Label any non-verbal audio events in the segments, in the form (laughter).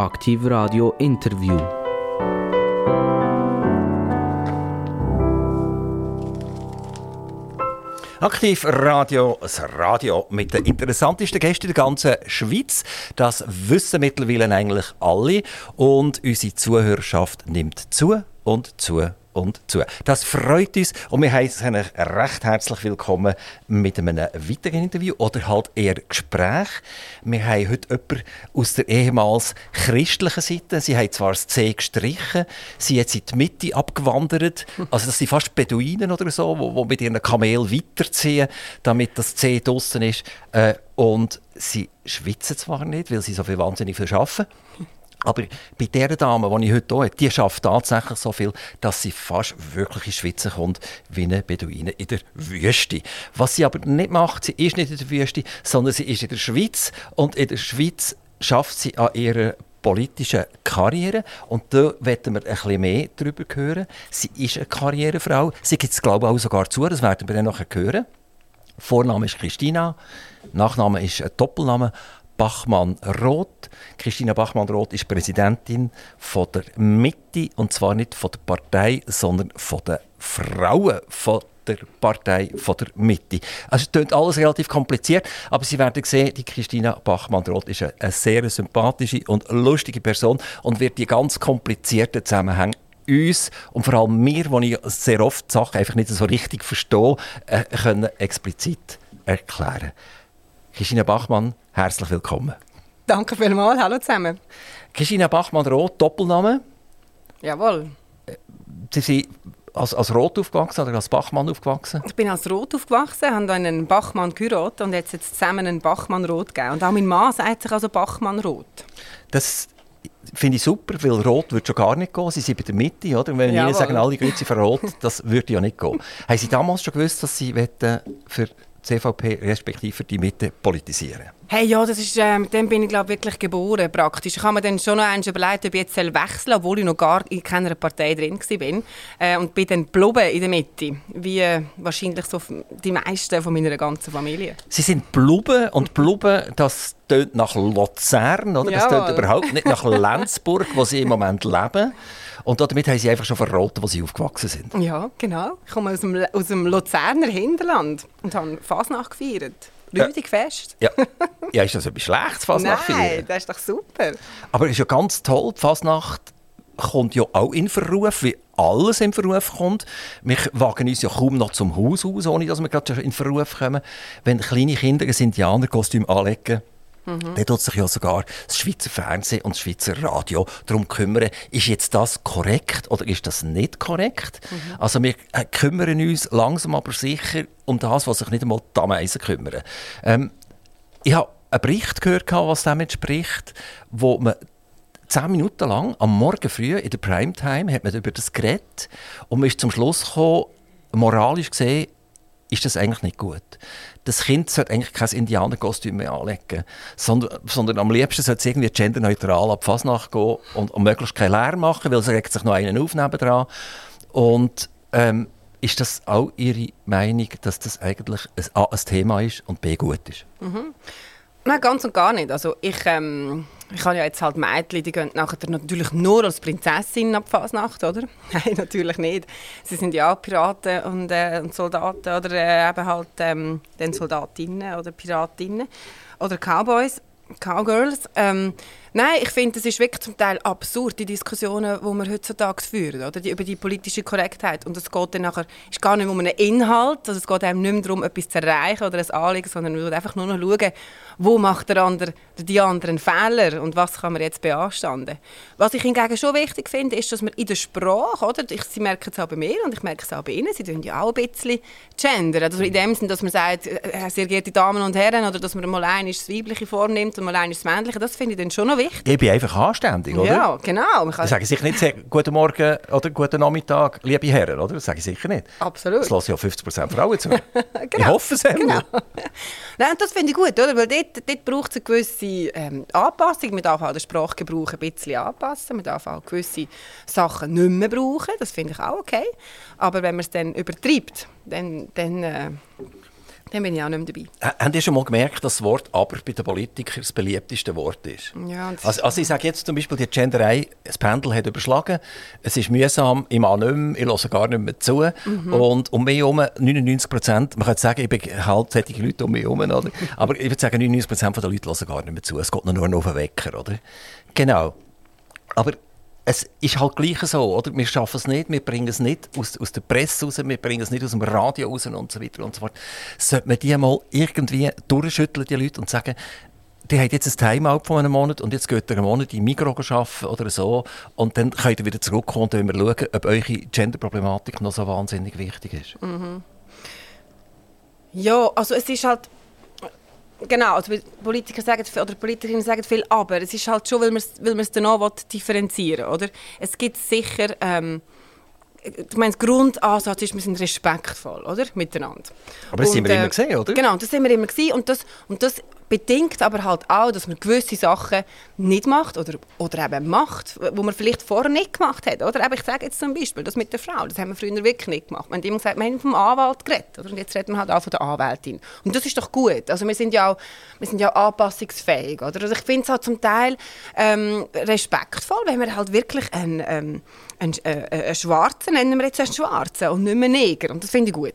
Aktiv Radio Interview. Aktiv Radio, das Radio mit den interessantesten Gästen der ganzen Schweiz. Das wissen mittlerweile eigentlich alle. Und unsere Zuhörerschaft nimmt zu und zu und zu. Das freut uns und wir heißen euch recht herzlich willkommen mit einem weiteren Interview oder halt eher Gespräch. Wir haben heute jemanden aus der ehemals christlichen Seite. Sie haben zwar das C gestrichen, sie jetzt in die Mitte abgewandert. (laughs) Also das sind fast Beduinen oder so, die mit ihren Kamel weiterziehen, damit das C draussen ist. Äh, und sie schwitzen zwar nicht, weil sie so viel wahnsinnig viel arbeiten. Aber bei der Dame, die ich heute hier habe, die schafft tatsächlich so viel, dass sie fast wirklich in Schwitzen kommt wie eine Beduine in der Wüste. Was sie aber nicht macht, sie ist nicht in der Wüste, sondern sie ist in der Schweiz. Und in der Schweiz schafft sie an ihrer politischen Karriere. Und da werden wir ein bisschen mehr darüber hören. Sie ist eine Karrierefrau. Sie gibt es, glaube ich, auch sogar zu. Das werden wir dann noch hören. Vorname ist Christina, Nachname ist ein Doppelname. Bachmann-Roth. Christina Bachmann-Roth ist Präsidentin von der Mitte und zwar nicht von der Partei, sondern von den Frauen von der Partei von der Mitte. Also es klingt alles relativ kompliziert, aber Sie werden sehen, die Christina Bachmann-Roth ist eine, eine sehr sympathische und lustige Person und wird die ganz komplizierten Zusammenhänge uns und vor allem mir, wo ich sehr oft Sachen einfach nicht so richtig verstehe, äh, können explizit erklären. Christina Bachmann, herzlich willkommen. Danke vielmals, hallo zusammen. Christina Bachmann-Roth, Doppelname. Jawohl. Sie sind als, als Roth aufgewachsen oder als Bachmann aufgewachsen? Ich bin als Roth aufgewachsen, habe dann einen Bachmann geheiratet und jetzt, jetzt zusammen einen Bachmann-Roth gegeben. Und auch mein Mann sagt sich also Bachmann-Roth. Das finde ich super, weil Rot würde schon gar nicht gehen. Sie sind bei der Mitte, oder? wenn Ihnen sagen, alle Grüße für Rot, das würde ja nicht gehen. (laughs) Haben Sie damals schon gewusst, dass Sie für CVP respektive die Mitte politisieren? Hey, ja, das ist, äh, mit dem bin ich glaube wirklich geboren praktisch. Ich habe mir dann schon noch einmal überlegt, ob ich jetzt wechseln obwohl ich noch gar in keiner Partei drin war. Äh, und bin dann geblieben in der Mitte, wie äh, wahrscheinlich so die meisten von meiner ganzen Familie. Sie sind geblieben und geblieben, das tönt nach Luzern, oder? Das tönt überhaupt nicht nach (laughs) Lenzburg, wo Sie im Moment leben. Und damit haben sie einfach schon verraten, wo sie aufgewachsen sind. Ja, genau. Ich komme aus dem, aus dem Luzerner Hinterland und habe Fasnacht gefeiert. Rüdig fest. Ja. (laughs) ja, ist das etwas Schlechtes, Fasnacht Nein, das ist doch super. Aber es ist ja ganz toll, die Fasnacht kommt ja auch in Verruf, wie alles in Verruf kommt. Wir wagen uns ja kaum noch zum Haus aus, ohne dass wir gerade in Verruf kommen. Wenn kleine Kinder ein Indianerkostüm anlegen, Mhm. Dann tut sich ja sogar das Schweizer Fernsehen und das Schweizer Radio darum kümmern, ist jetzt das korrekt oder ist das nicht korrekt? Mhm. Also wir äh, kümmern uns langsam aber sicher um das, was sich nicht einmal die Ameisen kümmern. Ähm, ich habe einen Bericht gehört, was damit spricht, wo man zehn Minuten lang am Morgen früh in der Primetime hat man über das geredet und man ist zum Schluss gekommen, moralisch gesehen, ist das eigentlich nicht gut. Das Kind sollte eigentlich kein Indianerkostüm mehr anlegen, sondern, sondern am liebsten sollte es irgendwie genderneutral ab Fasnacht gehen und, und möglichst keinen Lärm machen, weil es regt sich noch einen auf dran. Und ähm, ist das auch Ihre Meinung, dass das eigentlich ein, A, ein Thema ist und B gut ist? Mhm. Nein, ganz und gar nicht. Also ich, ähm, ich habe ja jetzt halt Mädchen, die gehen nachher natürlich nur als Prinzessin ab Fasnacht, oder? (laughs) Nein, natürlich nicht. Sie sind ja auch Piraten und, äh, und Soldaten oder äh, eben halt ähm, dann Soldatinnen oder Piratinnen oder Cowboys, Cowgirls. Ähm, Nein, ich finde, es ist wirklich zum Teil absurd, die Diskussionen, die wir heutzutage führen, oder? Die, über die politische Korrektheit. Und es geht dann nachher, ist gar nicht um einen Inhalt, also es geht einem nicht mehr darum, etwas zu erreichen oder ein Anliegen, sondern man will einfach nur noch schauen, wo macht der andere, die anderen Fehler und was kann man jetzt beanstanden. Was ich hingegen schon wichtig finde, ist, dass man in der Sprache, oder? Ich, Sie merken es auch bei mir und ich merke es auch bei Ihnen, Sie tun ja auch ein bisschen gendern. Also in dem Sinne, dass man sagt, äh, sehr geehrte Damen und Herren, oder dass man mal eines das Weibliche vornimmt und mal eines das Männliche, das finde ich dann schon noch wichtig. Ich bin einfach anständig, oder? Ja, genau. Ich sage sicher nicht «Guten Morgen» oder «Guten Nachmittag, liebe Herren», oder? Das sage ich sicher nicht. Absolut. Das lassen ja 50% Frauen zu. (laughs) genau. Ich hoffe es genau. (laughs) Nein, das finde ich gut, oder? Weil dort, dort braucht es eine gewisse ähm, Anpassung. Man darf auch den Sprachgebrauch ein bisschen anpassen. Man darf auch gewisse Sachen nicht mehr brauchen. Das finde ich auch okay. Aber wenn man es dann übertreibt, dann... dann äh Dann bin ich auch nicht mehr dabei. Ha- Habt ihr schon mal gemerkt, dass das Wort «aber» bei den Politikern das beliebteste Wort ist? Ja, Also, also ich sage jetzt zum Beispiel, die Genderei, das Pendel hat überschlagen, es ist mühsam, ich mache nicht mehr, ich höre gar nicht mehr zu. Mhm. Und um mich herum, 99 Prozent, man könnte sagen, ich bin halt solche Leute um mich herum, oder? aber ich würde sagen, 99 Prozent der Leute hören gar nicht mehr zu. Es geht nur noch auf den Wecker, oder? Genau. Aber es ist halt gleich so, oder? Wir schaffen es nicht, wir bringen es nicht aus, aus der Presse raus, wir bringen es nicht aus dem Radio raus und so weiter und so fort. Sollte man die mal irgendwie durchschütteln, die Leute, und sagen, die haben jetzt ein Timeout von einem Monat und jetzt geht ihr einen Monat in Migros arbeiten oder so und dann könnt ihr wieder zurückkommen und dann wir schauen, ob eure Genderproblematik noch so wahnsinnig wichtig ist. Ja, also es ist halt... Genau, also Politiker sagen viel, oder Politikerinnen sagen viel, aber es ist halt schon, weil man es weil man's dann auch will differenzieren oder? Es gibt sicher... Ähm, ich meine, der Grundansatz ist, wir sind respektvoll, oder? Miteinander. Aber das sind wir Und, immer äh, gesehen, oder? Genau, das sind wir immer gesehen und das, und das bedingt aber halt auch, dass man gewisse Sachen nicht macht oder, oder eben macht, wo man vielleicht vorher nicht gemacht hat, oder? Eben, ich sage jetzt zum Beispiel, das mit der Frau, das haben wir früher wirklich nicht gemacht. Man hat immer gesagt, wir haben vom Anwalt geredet, oder? Und jetzt redet man halt auch von der Anwältin. Und das ist doch gut. Also wir sind ja auch, wir sind ja anpassungsfähig, oder? Also ich finde es halt zum Teil ähm, respektvoll, wenn wir halt wirklich einen, ähm, einen, äh, einen Schwarzen, nennen wir jetzt einen Schwarzen und nicht mehr Neger. Und das finde ich gut.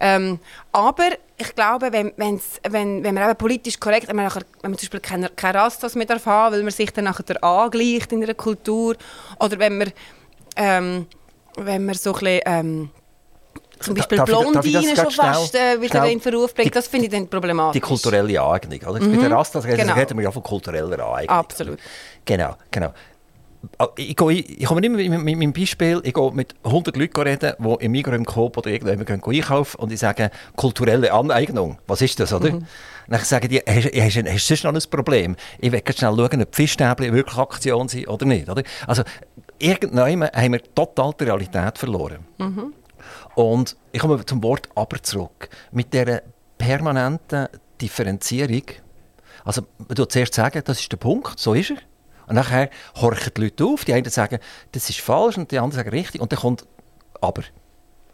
Ähm, aber ich glaube, wenn, wenn's, wenn, wenn man eben politisch korrekt, wenn man, nachher, wenn man zum Beispiel keine, keine Rastas mehr darf haben, weil man sich dann nachher angleicht in einer Kultur, oder wenn man, ähm, wenn man so ein bisschen, ähm, zum Beispiel Blondinen schon fast äh, wieder in Verruf bringt, das finde ich dann problematisch. Die kulturelle Aneignung. Oder? Bei der Rastas Genau. reden wir ja von kultureller Aneignung. Absolut. Genau, genau. Ich, gehe, ich komme immer mit, mit meinem Beispiel, ich gehe mit 100 Leuten reden, die im Migros im Coop oder irgendwo gehen einkaufen und ich sage, kulturelle Aneignung, was ist das, oder? Dann sagen die, hast, hast, hast du sonst noch ein Problem? Ich will schnell schauen, ob Fischstäbchen wirklich Aktion sind oder nicht. Oder? Also, irgendwann haben wir total die Realität verloren. Und ich komme zum Wort aber zurück. Mit dieser permanenten Differenzierung, also man tut zuerst sagen, das ist der Punkt, so ist er. Und nachher horchen die Leute auf, die einen sagen, das ist falsch und die anderen sagen richtig und dann kommt aber.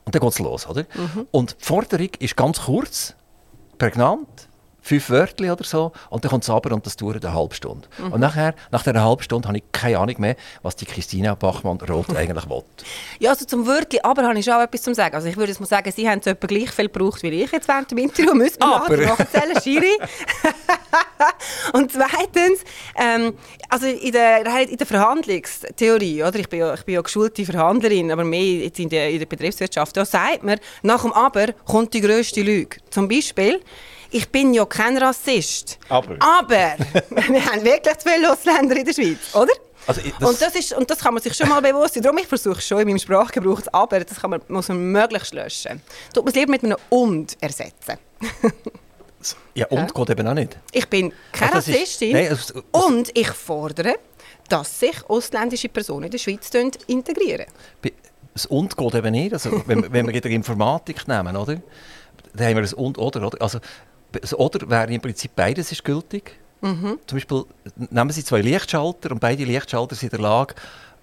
Und dann geht es los, oder? Und die Forderung ist ganz kurz, prägnant, fünf Wörter oder so, und dann kommt es aber und das dauert eine halbe Stunde. Und nachher, nach dieser halben Stunde habe ich keine Ahnung mehr, was die Christina Bachmann-Roth (laughs) eigentlich will. Ja, also zum Wörtchen, aber habe ich schon auch etwas zu sagen. Also ich würde jetzt mal sagen, Sie haben es etwa gleich viel gebraucht wie ich jetzt während dem Interview. (laughs) Müssen wir Aber- nachzählen, Schiri. (laughs) Und zweitens, ähm, also in der, in der Verhandlungstheorie, oder? Ich bin ja, ich bin ja geschulte Verhandlerin, aber mehr jetzt in der, in der Betriebswirtschaft, da sagt man, nach dem Aber kommt die grösste Lüge. Zum Beispiel, ich bin ja kein Rassist. Aber. Aber (laughs) wir haben wirklich zu viele Ausländer in der Schweiz, oder? Also, das- und, das ist, und das kann man sich schon mal bewusst sein. Darum ich versuche schon in meinem Sprachgebrauch das Aber, das kann man, muss man möglichst löschen. Tut man es lieber mit einem Und ersetzen. (laughs) Ja, und geht eben auch nicht. Ich bin keine Also das ist- Rassistin nein, es- und ich fordere, dass sich ausländische Personen in der Schweiz integrieren. Das Und geht eben nicht. Also, wenn, wenn wir in der Informatik nehmen, oder? Dann haben wir das Und oder. oder? Also, Oder wäre im Prinzip beides ist gültig. Mhm. Zum Beispiel nehmen Sie zwei Lichtschalter und beide Lichtschalter sind in der Lage,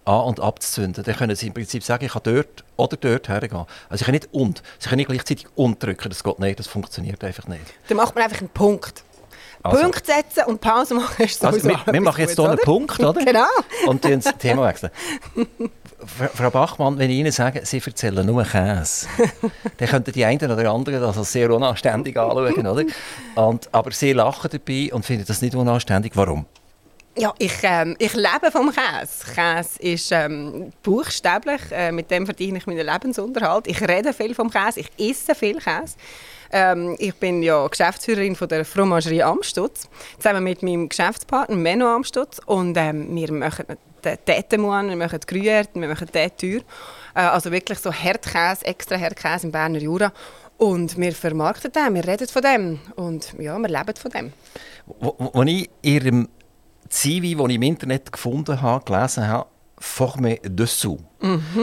an- und abzuzünden. Dann können Sie im Prinzip sagen, ich kann dort oder dort hergehen. Also Sie können nicht und. Sie können nicht gleichzeitig und drücken. Das geht nicht. Das funktioniert einfach nicht. Dann macht man einfach einen Punkt. Also- Punkt setzen und Pause machen ist Also, sowieso wir, wir etwas machen jetzt hier einen? Punkt, oder? Genau. Und dann das Thema wechseln. (laughs) Fra- Frau Bachmann, wenn ich Ihnen sage, Sie erzählen nur Käse, dann könnten die einen oder anderen das als sehr unanständig anschauen, oder? Und, aber Sie lachen dabei und finden das nicht unanständig. Warum? Ja, ich, ähm, ich lebe vom Käse. Käse ist ähm, buchstäblich, äh, mit dem verdiene ich meinen Lebensunterhalt. Ich rede viel vom Käse, ich esse viel Käse. Ähm, ich bin ja Geschäftsführerin von der Fromagerie Amstutz, zusammen mit meinem Geschäftspartner Menno Amstutz. Und ähm, wir machen Tätemuan, wir machen Gruyère, wir machen Tätür. Äh, also wirklich so Herdkäse, extra Herdkäse im Berner Jura. Und wir vermarkten den, wir reden von dem. Und ja, wir leben von dem. Wo ich Ihrem CV, das ich im Internet gefunden habe, gelesen habe, «Forme dessous»,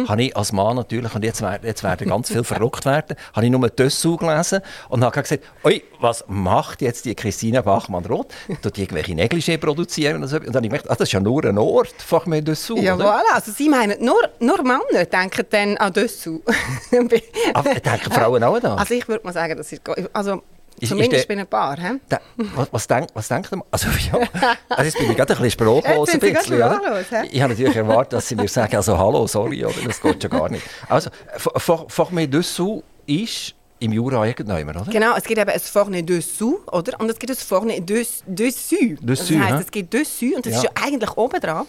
habe ich als Mann natürlich, und jetzt, wer- jetzt werden ganz viel (laughs) verrückt werden, habe ich nur «dessous» gelesen und habe gesagt, «Oi, was macht jetzt die Christina Bachmann-Roth? Tut die irgendwelche Negligé produzieren?» und, so. und dann habe ich gemerkt, ah, das ist ja nur ein Ort, «Forme dessous», Ja, voilà. Also Sie meinen, nur, nur Männer denken dann an dessous. Aber denken Frauen auch an das? Also ich würde mal sagen, das ist... Also Ist- Zumindest der- bei ein paar. He? Da, was, was, denk, was denkt ihr? Also, ja, (laughs) also jetzt bin ich gerade ein bisschen sprachlos. Ein bisschen, sprachlos, hä? Ich habe natürlich erwartet, dass Sie mir sagen, also hallo, sorry, oder? das geht schon gar nicht. Also, Formel dessous ist im Jura irgendjemand, oder? Genau, es gibt eben ein Vorne dessous, oder? Und es gibt ein Vorne des, dessus. Dessus, das heisst, hä? es gibt dessus und das Ja. ist ja eigentlich oben dran.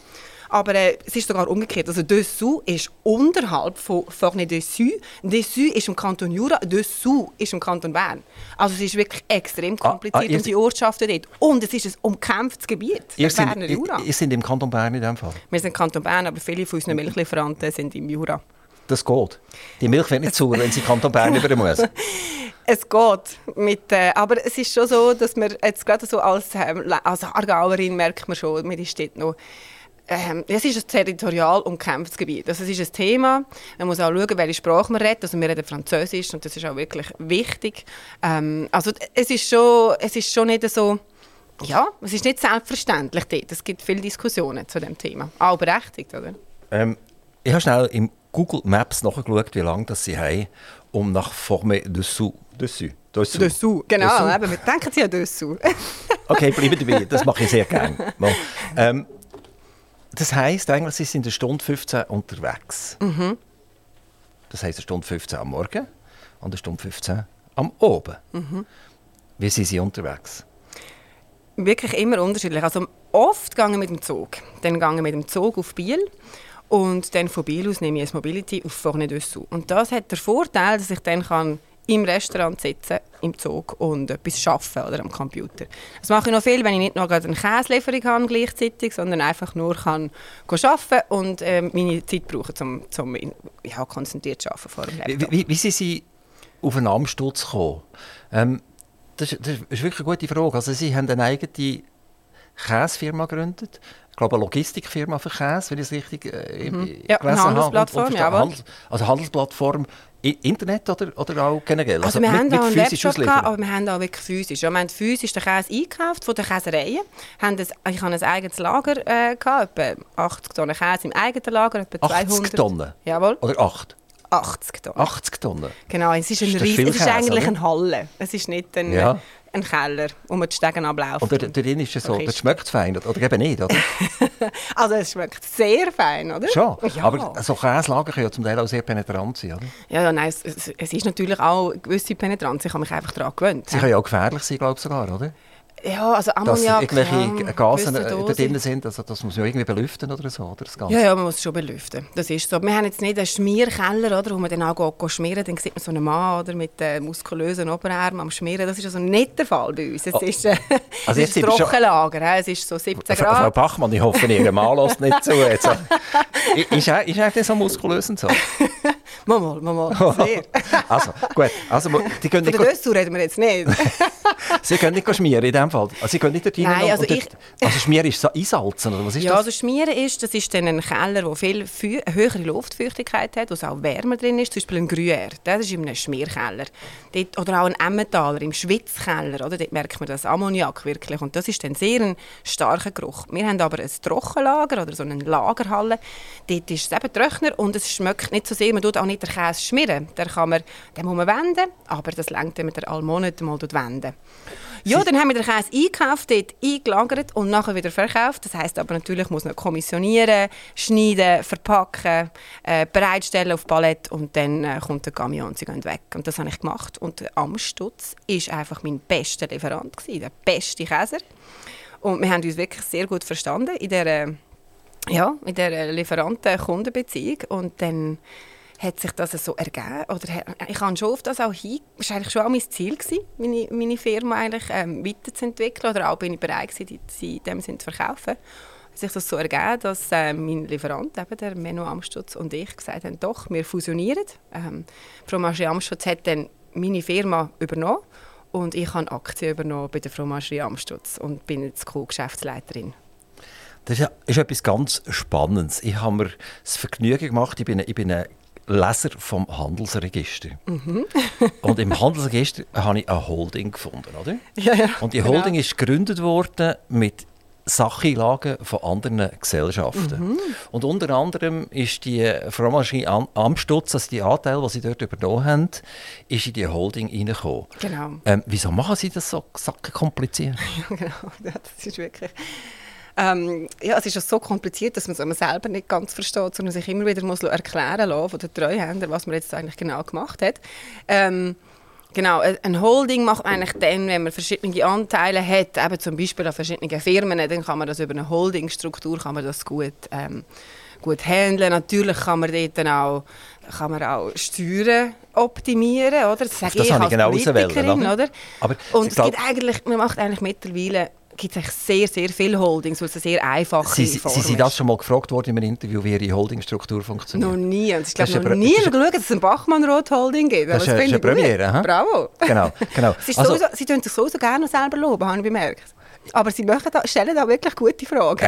Aber äh, es ist sogar umgekehrt. Also dessous ist unterhalb von Vorne dessus. Dessus ist im Kanton Jura, dessous ist im Kanton Bern. Also es ist wirklich extrem Ah, ah, kompliziert ihr um die Ortschaften dort. Und es ist ein umkämpftes Gebiet, Ihr der sind, Berner Jura. ihr sind im Kanton Bern in dem Fall. Wir sind Kanton Bern, aber viele von unseren Milchlieferanten sind im Jura. Das geht. Die Milch wird nicht sauer, wenn sie Kanton Bern über muss. (laughs) Es geht. Mit, äh, aber es ist schon so, dass man jetzt gerade so als, ähm, als Aargauerin merkt man schon, mir ist dort noch ähm, es ist ein territorial umkämpftes Gebiet. Also es ist ein Thema. Man muss auch schauen, welche Sprache man redet. Also wir reden Französisch und das ist auch wirklich wichtig. Ähm, also es ist, schon, es ist schon nicht so... Ja, es ist nicht selbstverständlich dort. Es gibt viele Diskussionen zu dem Thema. Auch berechtigt, oder? Ähm, ich habe schnell im Google Maps nachgeschaut, wie lange das sie haben, um nach Formel dessous. Dessous. Dessous. Dessous, genau. Dessous. Eben, wir denken Sie ja dessous. Okay, bleiben dabei. Das mache ich sehr gerne. (laughs) Ähm, das heisst eigentlich, Sie sind eine Stunde 15 unterwegs. Mhm. Das heisst eine Stunde 15 am Morgen und eine Stunde 15 am Abend. Mhm. Wie sind Sie unterwegs? Wirklich immer unterschiedlich. Also oft gehe ich mit dem Zug. Dann gehe ich mit dem Zug auf Biel und dann von Biel aus nehme ich ein Mobility auf Vorne dessous. Und das hat den Vorteil, dass ich dann kann im Restaurant sitzen, im Zug und etwas arbeiten oder am Computer. Das mache ich noch viel, wenn ich nicht noch gerade eine Käselieferung habe gleichzeitig, sondern einfach nur kann arbeiten und ähm, meine Zeit brauchen, um, um ja, konzentriert zu arbeiten vor dem Wie, Laptop. wie, wie sind Sie auf einen Amtsturz gekommen? Ähm, das, das ist wirklich eine gute Frage. Also Sie haben eine eigene Käsefirma gegründet. Glaube, eine Logistikfirma für Käse, wenn ich es richtig äh, Mhm. Ja, eine gelesen habe. Handelsplattform, Und, und. Handels, also Handelsplattform, Internet oder, oder auch generell? Also, wir haben auch einen Webshop, gehabt, aber wir haben auch wirklich physisch. Ja, wir haben physisch den Käse eingekauft von den Käsereien. Haben das, ich hatte ein eigenes Lager, äh, gehabt, etwa 80 Tonnen Käse im eigenen Lager, etwa 80 200. Tonnen? Jawohl, Oder 8? 80 Tonnen. 80 Tonnen? Genau, es ist, ein ist viel es ist Käse, eigentlich oder? eine Halle. Es ist nicht ein, Ja. Ein Keller, wo man die Stegen ablaufen. Und dort, drin ist es so, das schmeckt fein, oder eben nicht, oder? (laughs) Also es schmeckt sehr fein, oder? Schon. Ja. Aber so Käselager können ja zum Teil auch sehr penetrant sein, oder? ja, ja, nein, es, es, es ist natürlich auch eine gewisse Penetranz. Ich habe mich einfach daran gewöhnt. Sie können ja auch gefährlich sein, glaube ich sogar, oder? Ja, also dass Ammoniak, irgendwelche ja, Gase da drin sind, also das muss man irgendwie belüften oder so, oder das Ganze. Ja, ja, man muss es schon belüften. Das ist so. Wir haben jetzt nicht einen Schmierkeller, oder, wo man dann auch go schmieren Dann sieht man so einen Mann oder, mit äh, muskulösen Oberarmen am Schmieren. Das ist also nicht der Fall bei uns. Es Oh. ist, äh, Also (laughs) es ist ein schon- Trockenlager. hä? Es ist so 17 Frau, Frau Grad. Bachmann, ich hoffe, Ihr Mann lässt nicht zu. Jetzt. (laughs) Ist, er, ist er so muskulös und so? (laughs) Mal, mal, mal, mal. Sehr. Also, gut. Also, die können Von nicht, der Dessous reden wir jetzt nicht. Sie können nicht schmieren in dem Fall. Also, Sie können nicht dort Nein, also und dort, also Schmieren ist so einsalzen, oder was ist Ja, das? also Schmieren ist, das ist dann ein Keller, der viel höhere Luftfeuchtigkeit hat, wo es auch wärmer drin ist. Zum Beispiel ein Gruyère, das ist in einem Schmierkeller. Dort, oder auch ein Emmentaler im Schwitzkeller, oder? dort merkt man das Ammoniak wirklich. Und das ist dann sehr ein starker Geruch. Wir haben aber ein Trockenlager oder so eine Lagerhalle. Dort ist es eben trockener und es schmeckt nicht so sehr. Man tut auch nicht den Käse schmieren. Den, kann man, den muss man wenden, aber das längt, wenn man den alle Monate mal wenden. Ja, dann haben wir den Käse eingekauft, dort eingelagert und nachher wieder verkauft. Das heisst aber natürlich, muss noch kommissionieren, schneiden, verpacken, äh, bereitstellen auf Palett und dann äh, kommt der Camion und sie gehen weg. Und das habe ich gemacht. Und der Amstutz war einfach mein bester Lieferant, gewesen, der beste Käser. Und wir haben uns wirklich sehr gut verstanden in der, ja, in der Lieferanten-Kundenbeziehung. Und dann hat sich das so ergeben. Oder he- ich habe schon auf das auch hin. Das war eigentlich schon auch mein Ziel, gewesen, meine, meine Firma eigentlich, ähm, weiterzuentwickeln. Oder auch bin ich bereit, gewesen, sie in dem Sinne zu verkaufen. Hat sich das so ergeben, dass äh, mein Lieferant, eben der Menno Amstutz und ich, gesagt haben, doch, wir fusionieren. Ähm, Fromagerie Amstutz hat dann meine Firma übernommen und ich habe Aktien übernommen bei der Fromagerie Amstutz und bin jetzt Co-Geschäftsleiterin. Das ist, ja- ist etwas ganz Spannendes. Ich habe mir das Vergnügen gemacht, ich bin, ich bin Leser vom Handelsregister. Mhm. (laughs) und im Handelsregister habe ich eine Holding gefunden, oder? Ja, ja, Und die genau. Holding ist gegründet worden mit Sachinlagen von anderen Gesellschaften. Mhm. Und unter anderem ist die Fromagerie Am Amstutz, also die Anteile, die sie dort übernommen haben, ist in die Holding reingekommen. Genau. Ähm, wieso machen sie das so kompliziert? (laughs) genau, (laughs) ja, das ist wirklich... Ähm, ja, es ist ja so kompliziert, dass man es selber nicht ganz versteht, sondern sich immer wieder muss erklären lassen von den Treuhändern, was man jetzt eigentlich genau gemacht hat. Ähm, Genau, ein Holding macht man eigentlich dann, wenn man verschiedene Anteile hat, eben zum Beispiel an verschiedenen Firmen, dann kann man das über eine Holdingstruktur kann man das gut, ähm, gut handeln. Natürlich kann man dort dann auch, kann man auch Steuern optimieren, oder? Das sage das ich habe als ich genau Politikerin, oder? Aber Und es gibt eigentlich, man macht eigentlich mittlerweile gibt es sehr, sehr viele Holdings, weil es eine sehr einfache Sie, Form Sie sind ist. das schon mal gefragt worden im Interview, wie Ihre Holdingstruktur funktioniert? Noch nie. Und ich glaube, noch eine- nie geschaut, dass es ein Bachmann-Rot-Holding gibt. Das eine- das ist eine gut. Premiere? Bravo. (laughs) Genau, genau. Also- sowieso, sie tun sich so, so gerne selber loben, habe ich bemerkt. Aber sie da, stellen da wirklich gute Fragen.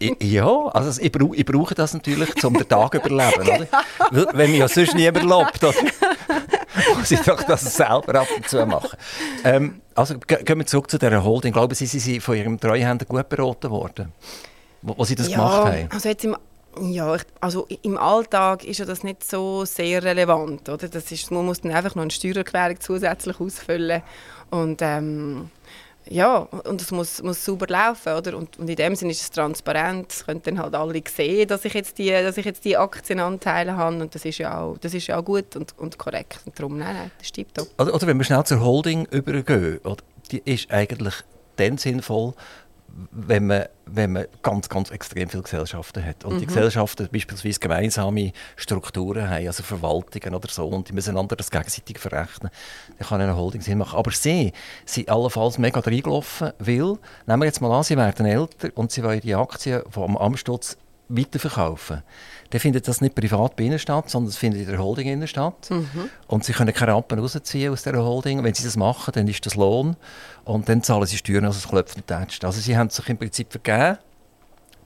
Äh, ja, also ich, brau ich brauche das natürlich, um den Tag zu überleben. (laughs) Oder? Weil, wenn mich ja sonst niemand lobt, oder? (laughs) (laughs) muss ich doch das selber ab und zu machen. Ähm, also ge- gehen wir zurück zu dieser Holding. Glauben Sie, Sie sind von Ihrem Treuhänder gut beraten worden, wo, wo Sie das gemacht haben? Also jetzt im, ja, ich, also im Alltag ist ja das nicht so sehr relevant, oder? Das ist, man muss dann einfach noch eine Steuererklärung zusätzlich ausfüllen und ähm, ja, und es muss, muss sauber laufen, oder? Und, und in dem Sinne ist es transparent. Es können dann halt alle sehen, dass ich jetzt die, dass ich jetzt die Aktienanteile habe und das ist ja auch, das ist ja auch gut und, und korrekt. Und darum, nein, nein, das stimmt doch. Oder, oder wenn wir schnell zur Holding übergehen, die ist eigentlich dann sinnvoll, wenn man, wenn man ganz, ganz extrem viele Gesellschaften hat. Und die Gesellschaften beispielsweise gemeinsame Strukturen haben, also Verwaltungen oder so, und die müssen einander das gegenseitig verrechnen. Dann kann eine Holding Sinn machen. Aber sie sind allenfalls mega reingelaufen, weil, nehmen wir jetzt mal an, sie werden älter und sie wollen die Aktien vom Amstutz weiterverkaufen. Dann findet das nicht privat bei ihnen statt, sondern es findet in der Holding innen statt. Und sie können keine Rappen rausziehen aus dieser Holding. Wenn sie das machen, dann ist das Lohn. Und dann zahlen sie Steuern, also es klopft und tätscht. Also sie haben sich im Prinzip vergeben,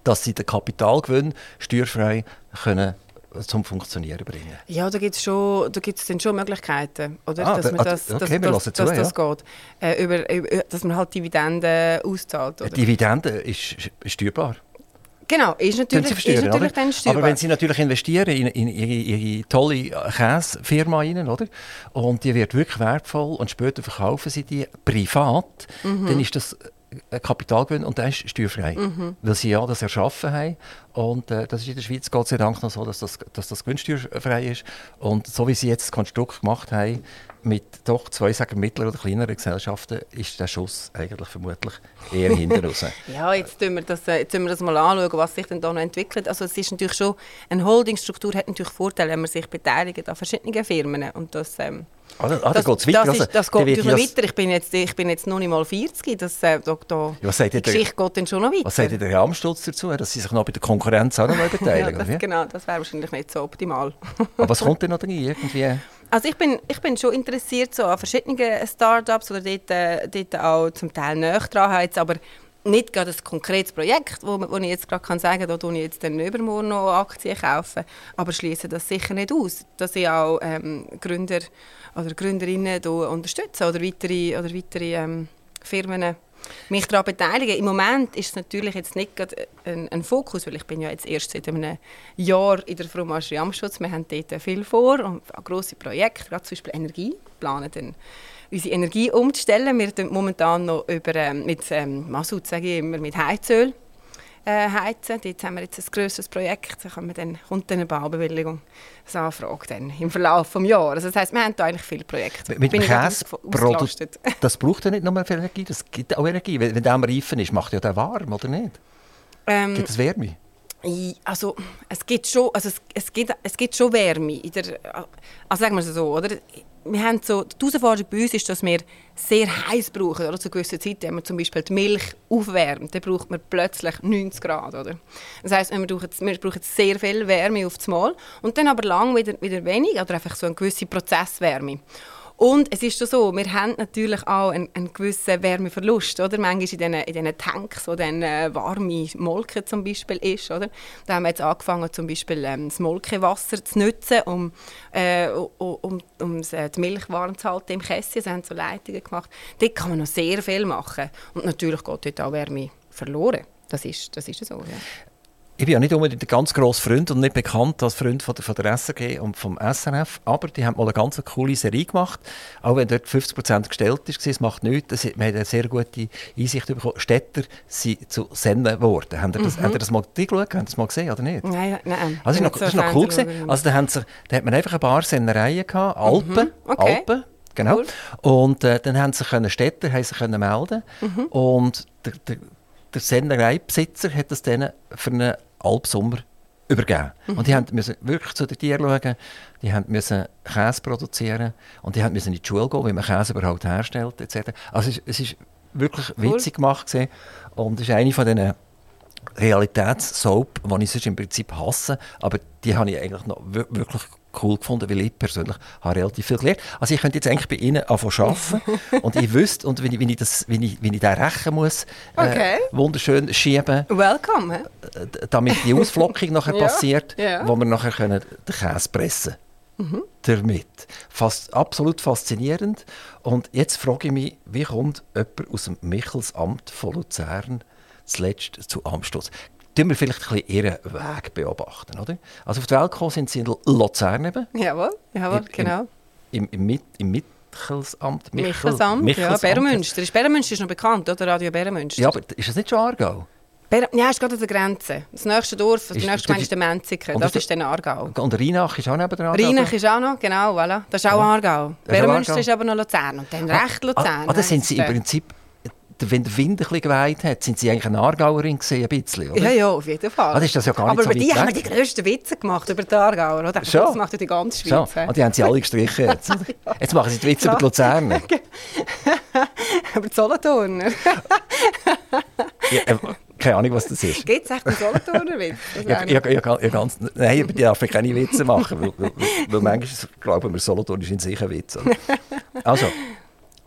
dass sie den Kapitalgewinn steuerfrei können zum Funktionieren bringen Ja, da gibt es schon, da gibt's dann schon Möglichkeiten, oder? Ah, dass da- man ah, das, okay, dass, wir dass, zu, dass das ja. geht. Äh, über, über, dass man halt Dividenden auszahlt, oder? Dividende ist steuerbar. Genau, ist natürlich, Sie ist versteuern, natürlich dann steuerbar. Aber wenn Sie natürlich investieren in, in ihre, ihre tolle Käsefirma rein, oder? Und die wird wirklich wertvoll und später verkaufen Sie die privat, Mhm. dann ist das ein Kapitalgewinn und der ist steuerfrei. Mhm. Weil Sie ja das erschaffen haben. Und äh, das ist in der Schweiz Gott sei Dank noch so, dass das, dass das gewinnsteuerfrei ist. Und so wie Sie jetzt das Konstrukt gemacht haben, mit doch zwei sagen mittleren oder kleineren Gesellschaften, ist der Schuss eigentlich vermutlich eher hinten raus. (laughs) Ja, jetzt tun, wir das, äh, jetzt tun wir das mal anschauen, was sich denn da noch entwickelt. Also es ist natürlich schon, eine Holdingstruktur hat natürlich Vorteile, wenn man sich beteiligt an verschiedenen Firmen. Und das, ähm, Ah, da- ah, da das, geht's weiter. das, Also, ist, das geht natürlich das- weiter. Ich bin, jetzt, ich bin jetzt noch nicht mal 40. Das, äh, da, da, was sagt die der- Geschichte geht dann schon noch weiter. Was sagt ihr der Amstutz dazu, dass Sie sich noch bei der Konkurrenz auch noch mal (laughs) ja, beteiligen? das, oder? genau, das wäre wahrscheinlich nicht so optimal. Aber was kommt denn noch drin? Irgendwie? Also ich bin, ich bin schon interessiert so an verschiedenen Startups oder dort, äh, dort auch zum Teil näher dran, jetzt aber nicht gerade ein konkretes Projekt, wo, wo ich jetzt gerade kann sagen kann, da tue ich jetzt dann übermorgen noch Aktien kaufen, aber schließe das sicher nicht aus, dass ich auch ähm, Gründer oder Gründerinnen da unterstütze oder weitere, oder weitere ähm, Firmen mich daran beteiligen. Im Moment ist es natürlich jetzt nicht gerade ein, ein Fokus, weil ich bin ja jetzt erst seit einem Jahr in der Fromagerie Amstutz. Wir haben dort viel vor und grosse Projekte, gerade zum Beispiel Energie. Planen dann unsere Energie umzustellen. Wir tun momentan noch über, ähm, mit ähm, Masut, sage ich immer, mit Heizöl äh, heizen. Dort haben wir jetzt ein grösseres Projekt. Da kann man dann, kommt dann eine Baubewilligung, eine Anfrage dann im Verlauf des Jahres. Also das heisst, wir haben da eigentlich viele Projekte. Mit dem Käse (laughs) das braucht ja nicht nur viel Energie, das gibt auch Energie. Wenn, wenn der am Reifen ist, macht ja der warm, oder nicht? Ähm, Gibt es Wärme? Also es gibt schon, also es, es, gibt, es gibt schon Wärme. In der, also sagen wir es so, oder? Wir haben so, die Herausforderung bei uns ist, dass wir sehr heiß brauchen. Oder? Zu gewissen Zeiten, wenn man zum Beispiel die Milch aufwärmt, dann braucht man plötzlich 90 Grad. Oder? Das heisst, wir brauchen, wir brauchen sehr viel Wärme auf das Mal und dann aber lang wieder, wieder wenig oder einfach so eine gewisse Prozesswärme. Und es ist schon so, wir haben natürlich auch einen, einen gewissen Wärmeverlust, oder? Manchmal in diesen, Tanks, wo dann äh, warme Molke zum Beispiel ist, oder? Da haben wir jetzt angefangen, zum Beispiel ähm, das Molkewasser zu nutzen, um, äh, um, um äh, die Milch warm zu halten im Kästchen. Sie haben so Leitungen gemacht. Dort kann man noch sehr viel machen. Und natürlich geht dort auch Wärme verloren. Das ist, das ist so, ja. Ich bin ja nicht unbedingt ein ganz grosser Freund und nicht bekannt als Freund von der, von der SRG und vom SRF, aber die haben mal eine ganz coole Serie gemacht, auch wenn dort 50% gestellt ist, es macht nichts, das, wir haben eine sehr gute Einsicht bekommen. Städter sind zu Senden geworden. Haben ihr das, mhm. habt ihr das mal geschaut? Ihr das mal gesehen oder nicht? Nein, nein. Also, das, ist noch, noch cool gewesen. Also da, haben sie, da hat man einfach ein paar Sendereien gehabt, Alpen, mhm. okay. Alpen, genau. Cool. Und äh, dann haben sie können Städter haben sie können melden mhm. und der, der, der Sendereibesitzer hat das dann für einen Albsommer übergeben. Mhm. Und die mussten wirklich zu den Tieren schauen, die mussten Käse produzieren und die mussten in die Schule gehen, wie man Käse überhaupt herstellt etc. Also es, ist wirklich cool. witzig gemacht gewesen. und es ist eine von diesen Realitätssoap, die ich sonst im Prinzip hasse, aber die habe ich eigentlich noch wirklich cool gefunden, weil ich persönlich habe relativ viel gelernt. Also ich könnte jetzt eigentlich bei Ihnen anfangen arbeiten (laughs) und ich wüsste, und wenn ich, wenn ich, das, wenn ich, wenn ich den rächen muss, äh, okay. wunderschön schieben, Welcome, äh, damit die Ausflockung nachher (laughs) ja. passiert, ja. wo wir nachher können den Käse pressen mhm. damit. Fast, absolut faszinierend. Und jetzt frage ich mich, wie kommt jemand aus dem Michelsamt von Luzern zuletzt zu Amstoß? Tun wir vielleicht ein bisschen ihren Weg beobachten. Oder? Also auf die Welt gekommen sind sie in Luzern eben. Jawohl, jawohl Im, genau. Im, im, im, im Mittelsamt. Michel, Mittelsamt, Mittelsamt, ja. Bärenmünster. Ist Bärenmünster ist noch bekannt, oder? Radio Bärenmünster. Ja, aber ist das nicht schon Aargau? Ber ja, ist gerade an der Grenze. Das nächste Dorf, das nächste Gemeinde ist der Menziken. Das ist dann Aargau. Und Rheinach ist auch neben der Rheinach ist auch noch, genau, voilà. Das ist auch ja. Aargau. Bärenmünster ist aber noch Luzern. Und dann ah, recht Luzern. Ah, ah, das sind sie im Prinzip wenn der Wind ein bisschen geweht hat, sind Sie eigentlich eine Aargauerin gesehen, ein bisschen, oder? Ja, ja, auf jeden Fall. Ah, ist das ja gar Aber nicht bei so die haben wir die grössten Witze gemacht über die Aargauer, oder? Schon? Das macht ja die ganze Schweiz. Schon. Und die haben sie alle gestrichen jetzt. (laughs) Jetzt machen sie die Witze über die Luzerner. (laughs) über die Solothurner. (laughs) ja, äh, keine Ahnung, was das ist. Gibt es echt einen Solothurner Witz? Ja, ja, ja, ja, ganz, nein, über die darf ich keine Witze machen, weil, weil, weil manchmal glauben wir, Solothurn ist in sich ein Witz. Also,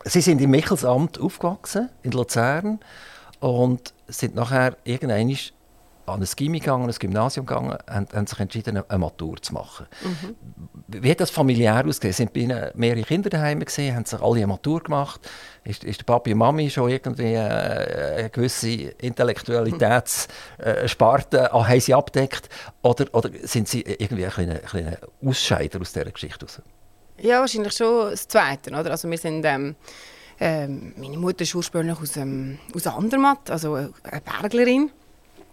Sie sind im Michelsamt aufgewachsen, in Luzern, und sind nachher irgendwann an ein Gymnasium gegangen, ein Gymnasium gegangen, und haben sich entschieden, eine Matur zu machen. Mhm. Wie hat das familiär ausgesehen? Sind bei Ihnen mehrere Kinder daheim gesehen? Haben sich alle eine Matur gemacht? Ist, ist der Papi und Mami schon irgendwie äh, eine gewisse Intellektualitätssparte äh, haben sie abdeckt? Oder, oder sind Sie irgendwie ein kleiner, kleiner Ausscheider aus dieser Geschichte? Raus? Ja, wahrscheinlich schon das Zweite. Oder? Also wir sind, ähm, ähm, meine Mutter ist ursprünglich aus, ähm, aus Andermatt, also eine Berglerin.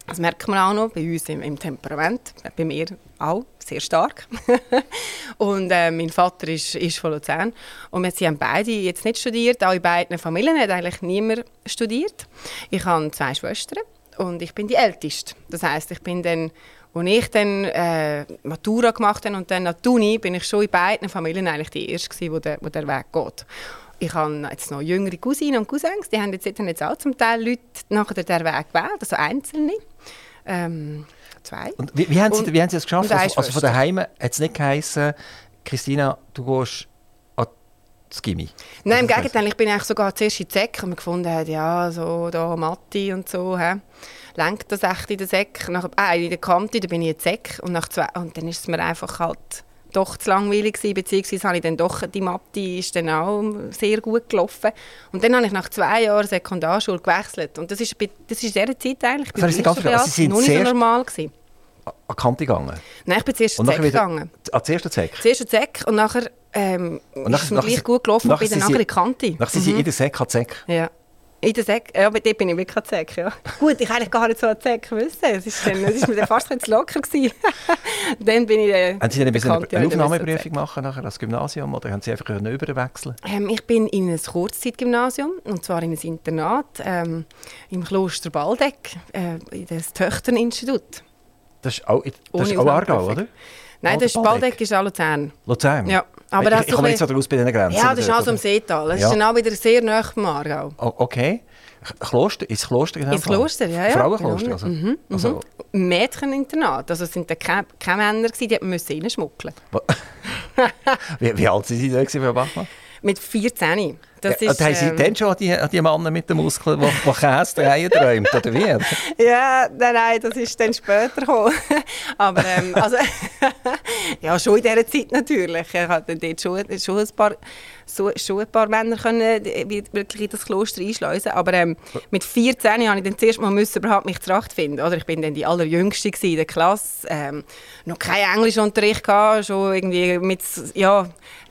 Das merkt man auch noch bei uns im, im Temperament, bei mir auch sehr stark. (laughs) und äh, mein Vater ist, ist von Luzern und wir, sie haben beide jetzt nicht studiert, auch in beiden Familien hat eigentlich niemand studiert. Ich habe zwei Schwestern und ich bin die Älteste. Das heißt, ich bin dann als ich dann äh, Matura gemacht habe und dann an die Uni, bin ich schon in beiden Familien eigentlich die Erste gewesen, wo der, wo der Weg geht. Ich habe jetzt noch jüngere Cousinen und Cousins, die haben jetzt, jetzt auch zum Teil Leute nachher den Weg gewählt, also Einzelne. Ähm, zwei. Und wie, wie, haben Sie, und, wie haben Sie das geschafft? Also, also, von daheim hat es nicht geheißen, Christina, du gehst das Gimmi? Nein, im Gegenteil, ich bin eigentlich sogar zuerst in die Säcke und gefunden, ja, so da Matti und so, he lenkt das echt in den Säck. Nach, äh, in der Kante, da bin ich in Säck und, nach zwei, und dann ist es mir einfach halt doch zu langweilig gewesen, beziehungsweise habe ich dann doch, die Mathe ist dann auch sehr gut gelaufen. Und dann habe ich nach zwei Jahren Sekundarschule gewechselt. Und das ist, das ist in dieser Zeit eigentlich bei also, ganz also, Sie noch nicht so normal gewesen. An Kante gegangen? Nein, ich bin zuerst in Zeck gegangen. An zuerst Zeck? Zuerst Zeck und nachher ähm, und nach, ist es mir gleich gut gelaufen und bin dann nachher in die Kante. Nachher sind Sie mhm. in der Säck an Zeck? Ja. In der Säck? Ja, aber dort bin ich wirklich ein Säck, ja. Gut, ich eigentlich gar nicht so ein Säck wissen. Es ist, dann, es ist mir dann fast zu locker gewesen. (laughs) dann bin ich dann... Haben Sie dann eine, eine Aufnahmeprüfung machen nachher als Gymnasium oder haben Sie einfach überwechseln ähm, Ich bin in ein Kurzzeitgymnasium, und zwar in ein Internat ähm, im Kloster Baldeck, äh, in das Töchterninstitut. Das ist auch, das ist auch Aargau, oder? Nein, das ist Baldeck ist auch Luzern. Luzern? Ja. Aber ich, ich komme jetzt raus bei diesen Grenzen. Ja, das ist also am Seetal. Das ja. ist dann auch wieder sehr nah beim Aargau. okay. Kloster, ins Kloster genau? Ins Kloster, ja, ja. Frauenkloster, also? Mhm, mhm. also. Mädcheninternat. Also es waren keine, keine Männer, die mussten reinschmuggeln (laughs) wie, wie alt waren Sie da, Frau Bachmann? Mit 14. Das ja, ist, haben Sie ähm, dann schon an die, an die Männer mit den Muskeln, die, die Käse drehen träumt, oder wie? (laughs) Ja, nein, nein, das ist dann später gekommen. (laughs) Aber ähm, also, (laughs) ja, schon in dieser Zeit natürlich. Ich hatte dort schon, schon, ein, paar, so, schon ein paar Männer können die- wirklich in das Kloster einschleusen. Aber ähm, mit 14 musste ich dann zuerst mal müssen überhaupt mich zurechtfinden. Oder ich bin dann die allerjüngste in der Klasse. Ähm, noch keinen Englischunterricht gehabt, schon irgendwie mit, ja,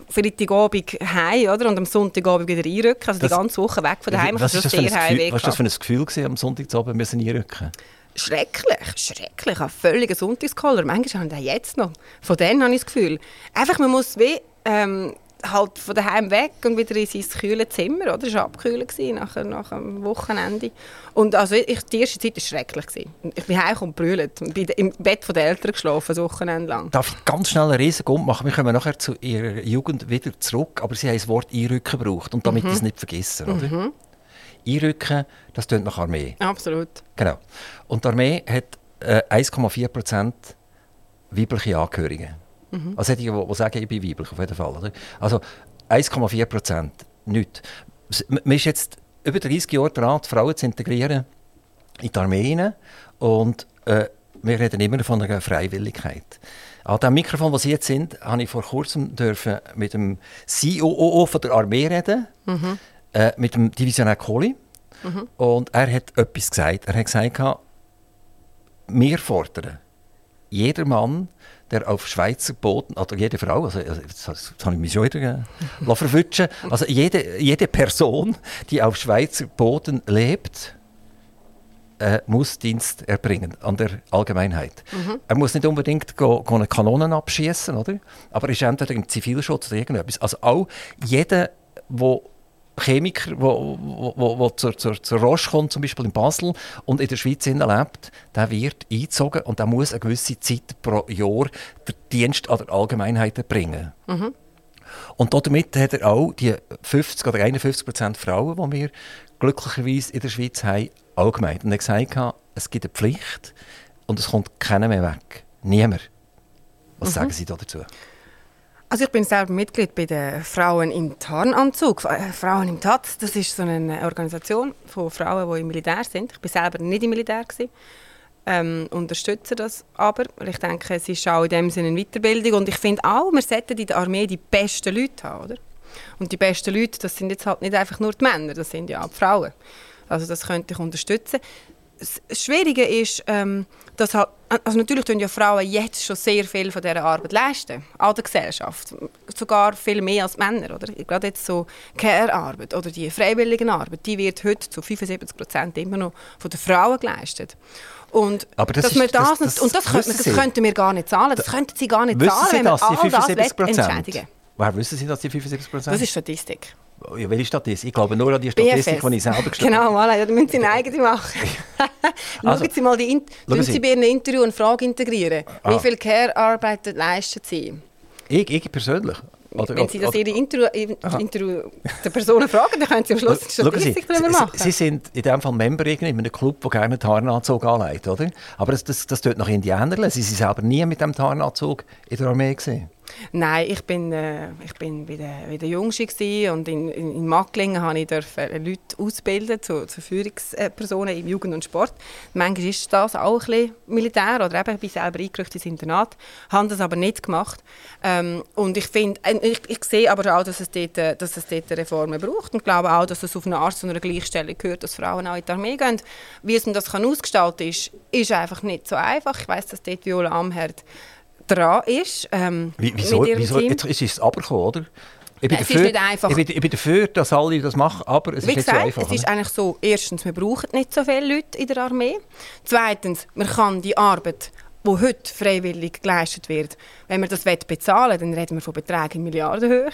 Freitagabend heim, oder? Und am Sonntagabend wieder einrücken. Also Das- die ganze Woche weg von daheim. was ist hatte das für ein Gefühl, was das für ein Gefühl gewesen, am Sonntagabend müssen einrücken? Schrecklich, schrecklich. Ich habe völlig einen Sonntagskoller. Manchmal habe ich den jetzt noch. Von denen habe ich das Gefühl. Einfach, man muss wie, ähm, halt von daheim weg und wieder in sein kühles Zimmer. Oder? Das war abgekühlt nach, nach dem Wochenende. Und also ich, die erste Zeit war schrecklich. Gewesen. Ich bin heim und brüllt. Und bin im Bett der Eltern geschlafen, das Wochenende lang. Darf ich ganz schnell einen riesen Gump machen? Wir kommen nachher zu Ihrer Jugend wieder zurück, aber Sie haben das Wort «einrücken» gebraucht und damit ich es nicht vergessen, oder? «Einrücken», das tönt nach Armee. Absolut. Genau. Und die Armee hat äh, 1,4% weibliche Angehörige. Also die, die sagen, ich bin weiblich, auf jeden Fall. Oder? Also 1,4%, nichts. S- m- Man ist jetzt über 30 Jahre dran, Frauen zu integrieren in die Armee hinein. und äh, wir reden immer von einer Freiwilligkeit. An dem Mikrofon, wo Sie jetzt sind, habe ich vor kurzem dürfen mit dem COO von der Armee reden, äh, mit dem Divisionär Kohli. Und er hat etwas gesagt. Er hat gesagt, wir fordern, jeder Mann, der auf Schweizer Boden, oder jede Frau, also, also jetzt, jetzt habe ich mich schon wieder äh, (laughs) verwutschen, also jede, jede Person, die auf Schweizer Boden lebt, äh, muss Dienst erbringen an der Allgemeinheit. Er muss nicht unbedingt go, go eine Kanonen abschießen, oder? Aber er ist entweder im Zivilschutz oder irgendetwas. Also auch jeder, wo Chemiker, wo, wo, wo, wo zur, zur, zur Roche kommt, zum Beispiel in Basel, und in der Schweiz lebt, der wird eingezogen und der muss eine gewisse Zeit pro Jahr den Dienst an der Allgemeinheit erbringen. Und damit hat er auch die 50 oder 51 Prozent Frauen, die wir glücklicherweise in der Schweiz haben, allgemein. Und er hat gesagt, es gibt eine Pflicht und es kommt keiner mehr weg. Niemand. Was sagen Sie da dazu? Also ich bin selber Mitglied bei den Frauen im Tarnanzug. Äh, Frauen im TAT, das ist so eine Organisation von Frauen, die im Militär sind. Ich bin selber nicht im Militär gewesen, ähm, unterstütze das aber. Ich denke, es ist auch in dem Sinne eine Weiterbildung und ich finde auch, wir sollten in der Armee die besten Leute haben, oder? Und die besten Leute, das sind jetzt halt nicht einfach nur die Männer, das sind ja auch die Frauen. Also das könnte ich unterstützen. Das Schwierige ist, ähm, dass halt, also natürlich tun ja Frauen jetzt schon sehr viel von dieser Arbeit leisten, an der Gesellschaft. Sogar viel mehr als Männer. Oder? Gerade jetzt so Care-Arbeit oder die freiwillige Arbeit, die wird heute zu 75 Prozent immer noch von den Frauen geleistet. Und Aber das dass ist- das, das- das und das, könnte, das Sie. könnten wir gar nicht zahlen. Das könnten sie gar nicht Wissen zahlen, Sie wenn wir das, all das 75 Prozent? entschädigen. Woher wissen Sie das, die 75 Prozent? Das ist Statistik. Ja, welche Statistik? Ich glaube nur an die Statistik, die ich selber (laughs) gestellt Genau, voilà, dann müssen Sie eine eigene (laughs) machen. (laughs) Schauen Also, Sie mal die In schauen Sie. Sie bei Ihrem Interview eine Frage integrieren. Ah. Wie viel Care-Arbeit leisten Sie? Ich, ich persönlich. Oder, Wenn Sie das oder- Ihre Interview, Interview der Personen fragen, dann können Sie am Schluss eine Schauen Sie, Statistik darüber machen. Sie, Sie sind in dem Fall Member in einem Club, der gerne einen Tarnanzug anlegt, oder? Aber das, das, das tut nach Indianerle. Sie sind selber nie mit dem Tarnanzug in der Armee gesehen. Nein, ich bin, äh, ich bin bei der, bei der Jungste gewesen und in, in, in Macklingen habe ich dürfen Leute ausbilden zu, zu Führungspersonen im Jugend und Sport. Manchmal ist das auch ein bisschen Militär oder eben, ich bin selber eingerückt ins Internat, habe das aber nicht gemacht. Ähm, und ich finde, äh, ich, ich sehe aber auch, dass es, dort, äh, dass es dort Reformen braucht und glaube auch, dass es auf eine Art zu einer Gleichstellung gehört, dass Frauen auch in die Armee gehen. Wie es das kann ausgestalten ist, ist einfach nicht so einfach. Ich weiss, dass dort Viola Amherd dran ist. Ähm, Wie, wieso? wieso jetzt ist es aber gekommen, oder? Ich bin, ist dafür. Ich bin, ich bin dafür, dass alle das machen, aber es Wie ist nicht so gesagt, einfach. es ist eigentlich so, erstens, wir brauchen nicht so viele Leute in der Armee. Zweitens, man kann die Arbeit, die heute freiwillig geleistet wird, wenn man das bezahlen dann reden wir von Beträgen in Milliardenhöhe.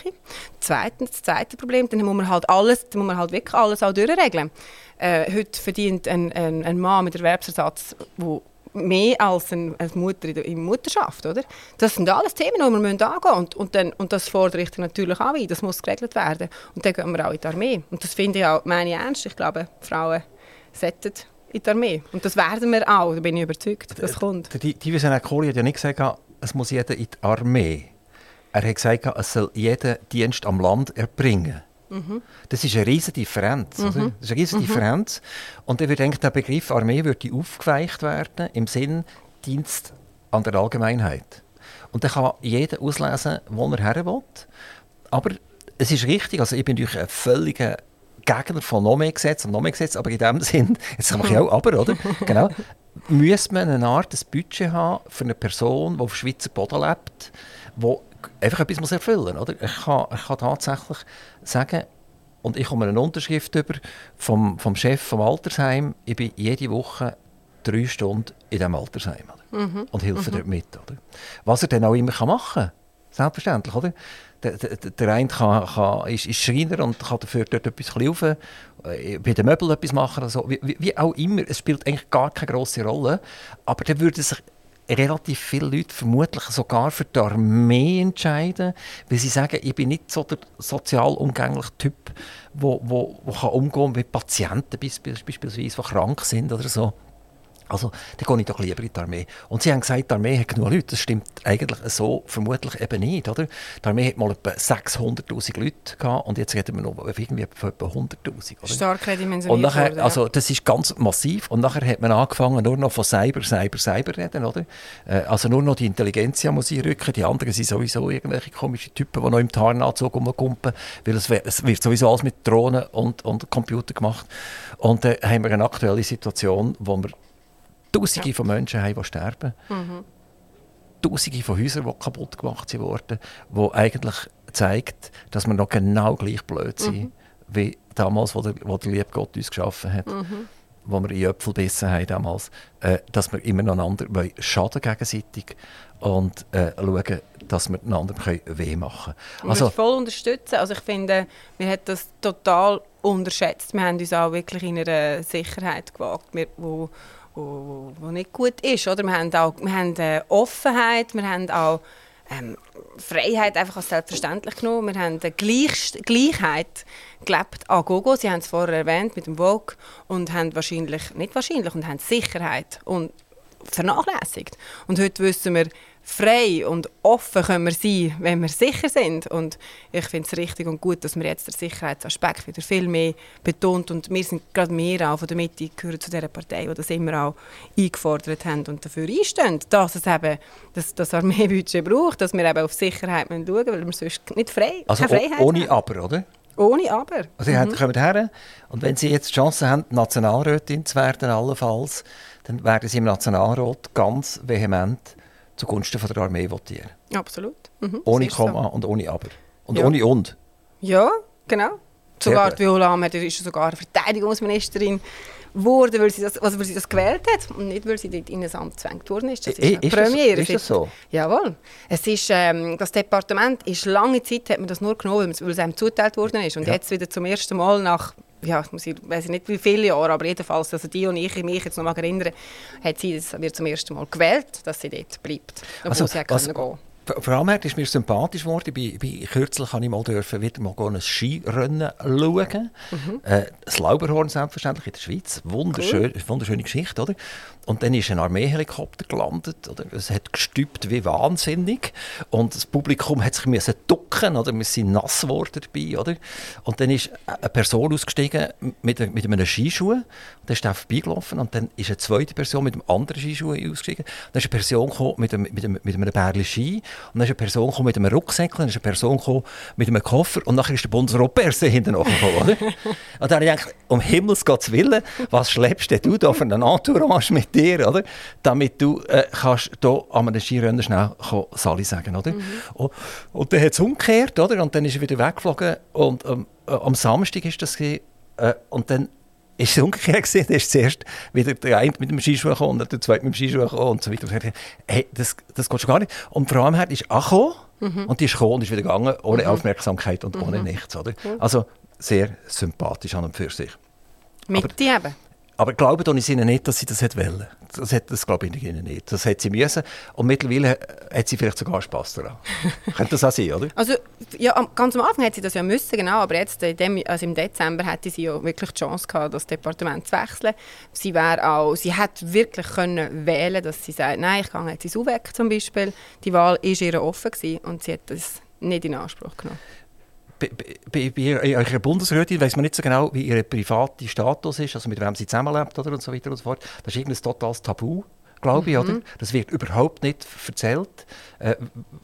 Zweitens, das zweite Problem, dann muss man halt alles, dann muss man halt wirklich alles auch durchregeln. Äh, heute verdient ein, ein, ein Mann mit Erwerbsersatz, wo mehr als eine, Mutter in der Mutterschaft, oder? Das sind alles Themen, die wir müssen angehen müssen. Und, und, dann, und das fordere ich dann natürlich auch ein. Das muss geregelt werden. Und dann gehen wir auch in die Armee. Und das finde ich auch, meine ich ernst. Ich glaube, Frauen sollten in die Armee. Und das werden wir auch, da bin ich überzeugt, das kommt. Der Di- Divisionär Kohli hat ja nicht gesagt, es muss jeder in die Armee. Er hat gesagt, es soll jeder Dienst am Land erbringen. Das ist eine riesige Differenz. Oder? Das ist eine riesige Differenz. Und ich denken, der Begriff Armee würde aufgeweicht werden im Sinn Dienst an der Allgemeinheit. Und dann kann jeder auslesen, wo er her will. Aber es ist richtig, also ich bin natürlich ein völliger Gegner von noch mehr Gesetz und noch mehr Gesetz, aber in dem Sinn, jetzt kann ich (laughs) auch aber, oder? genau, müsste man eine Art ein Budget haben für eine Person, die auf Schweizer Boden lebt, die einfach etwas muss erfüllen muss. Ich, kann, ich kann tatsächlich sagen, und ich komme eine Unterschrift über vom, vom Chef vom Altersheim, ich bin jede Woche drei Stunden in diesem Altersheim mhm. und helfe mhm. dort mit. Oder? Was er dann auch immer machen kann, selbstverständlich. Oder? Der, der, der eine kann, kann, ist, ist Schreiner und kann dafür dort etwas kaufen, äh, bei den Möbeln etwas machen. Also, wie, wie, auch immer, es spielt eigentlich gar keine große Rolle. Aber dann würde sich relativ viele Leute vermutlich sogar für die Armee entscheiden, weil sie sagen, ich bin nicht so der sozial umgängliche Typ, der wo, wo, wo kann mit Patienten beispielsweise, die krank sind oder so. Also, dann gehe ich doch lieber in die Armee. Und sie haben gesagt, die Armee hat genug Leute. Das stimmt eigentlich so vermutlich eben nicht. Oder? Die Armee hat mal etwa 600'000 Leute gehabt und jetzt reden wir noch irgendwie von etwa 100'000. Stark redimensioniert und nachher, worden, ja. also Das ist ganz massiv. Und nachher hat man angefangen, nur noch von Cyber, Cyber, Cyber reden. Oder? Äh, also nur noch die Intelligenz muss einrücken. Die anderen sind sowieso irgendwelche komischen Typen, die noch im Tarnanzug rumkumpen. Weil es, es wird sowieso alles mit Drohnen und, und Computer gemacht. Und dann äh, haben wir eine aktuelle Situation, wo wir Tausende ja. von Menschen haben, die sterben. Mhm. Tausende von Häusern, die kaputt gemacht wurden, wo eigentlich zeigt, dass wir noch genau gleich blöd sind, mhm. wie damals, wo der, wo der liebe Gott uns geschaffen hat. Mhm. Wo wir in Äpfel bissen haben damals, äh, dass wir immer einander schaden gegenseitig und äh, schauen, dass wir einander weh machen können. Also, voll unterstützen. Also ich finde, wir haben das total unterschätzt. Wir haben uns auch wirklich in einer Sicherheit gewagt, wir, wo wo, wo nicht gut ist. Oder? Wir haben auch wir haben, äh, Offenheit, wir haben auch ähm, Freiheit einfach als selbstverständlich genommen. Wir haben Gleich Gleichheit gelebt an Gogo. Sie haben es vorher erwähnt mit dem Vogue und haben wahrscheinlich, nicht wahrscheinlich, und haben Sicherheit und vernachlässigt. Und heute wissen wir, frei und offen können wir sein, wenn wir sicher sind. Und ich finde es richtig und gut, dass man jetzt den Sicherheitsaspekt wieder viel mehr betont. Und wir sind gerade mehr auch von der Mitte gehören zu dieser Partei, die das immer auch eingefordert haben und dafür einstehen, dass es eben das, das Armeebudget braucht, dass wir eben auf Sicherheit schauen müssen, weil wir sonst nicht frei Also ohne haben. Aber, oder? Ohne Aber. Also Sie mhm. kommen her und wenn Sie jetzt die Chance haben, Nationalrätin zu werden, allenfalls, dann werden Sie im Nationalrat ganz vehement zugunsten von der Armee votieren. Absolut. Mhm, ohne Komma so. und ohne Aber. Und ja. ohne Und. Ja, genau. Sogar die Viola Amherd ist sogar Verteidigungsministerin geworden, weil sie, das, also weil sie das gewählt hat und nicht, weil sie dort in ein Amt gezwängt worden ist. Das ist eine ist Premiere. Das, ist das so? Jawohl. Es ist, ähm, das Departement ist lange Zeit hat man das nur genommen, weil es einem zuteilt worden ist. Und ja. jetzt wieder zum ersten Mal nach ja, ich weiß nicht wie viele Jahre, aber jedenfalls, also die und ich, mich jetzt noch mal erinnern, hat sie das wird zum ersten Mal gewählt, dass sie dort bleibt, obwohl also, sie was, gehen vor allem ist mir sympathisch geworden. Ich, bin, kürzlich habe ich mal dürfen wieder mal ein Skirennen schauen. Mhm. Äh, das Lauberhorn selbstverständlich in der Schweiz. Wunderschön, cool. Wunderschöne Geschichte, oder? Und dann ist ein Armeehelikopter gelandet. Oder? Es hat gestübt wie wahnsinnig. Und das Publikum hat sich müssen ducken, oder? Wir sind nass geworden dabei, oder? Und dann ist eine Person ausgestiegen mit, mit einem Skischuh. Und dann ist er vorbeigelaufen. Und dann ist eine zweite Person mit einem anderen Skischuh ausgestiegen. Dann ist eine Person mit einem, mit einem, mit einem Bärli Ski. Und dann ist eine Person mit einem Rucksäckchen. Dann ist eine Person mit einem Koffer. Und dann ist der Bundeseuropäer hinten nachgekommen, oder? (laughs) Und dann habe ich gedacht, um Himmels Gottes Willen, was schleppst du da für einen Entourage mit dir, oder? damit du äh, kannst hier an einem Skirennen schnell Sali sagen. Oder? Mhm. Und, und, dann hat es umgekehrt, oder? und dann ist er wieder weggeflogen. Und ähm, äh, am Samstag ist das gewesen, äh, und dann ist es umgekehrt gewesen. Dann ist zuerst wieder der eine mit dem Skischuh gekommen und der zweite mit dem Skischuh gekommen und so weiter. Und gesagt, hey, das, das geht schon gar nicht. Und vor allem ist angekommen mhm. und die ist gekommen und ist wieder gegangen, ohne mhm. Aufmerksamkeit und mhm. ohne nichts. Oder? Also sehr sympathisch an und für sich. Mit dir eben? Aber glauben ich ihnen nicht, dass sie das wollen. Das, hat, das glaube ich ihnen nicht. Das hat sie müssen. Und mittlerweile hat sie vielleicht sogar Spass daran. (laughs) Könnte das auch sein, oder? Also, ja, ganz am Anfang hat sie das ja müssen, genau. Aber jetzt, in dem, also im Dezember, hätte sie ja wirklich die Chance gehabt, das Departement zu wechseln. Sie wäre auch, sie hätte wirklich können wählen, dass sie sagt, nein, ich gehe jetzt ins UWEC zum Beispiel. Die Wahl war ihr offen gewesen und sie hat das nicht in Anspruch genommen bei, bei, bei eurer Bundesrätin weiß man nicht so genau, wie ihr privater Status ist, also mit wem sie zusammenlebt oder und so weiter und so fort. Das ist irgendein totales Tabu glaube ich, mhm. oder? Das wird überhaupt nicht erzählt. Äh,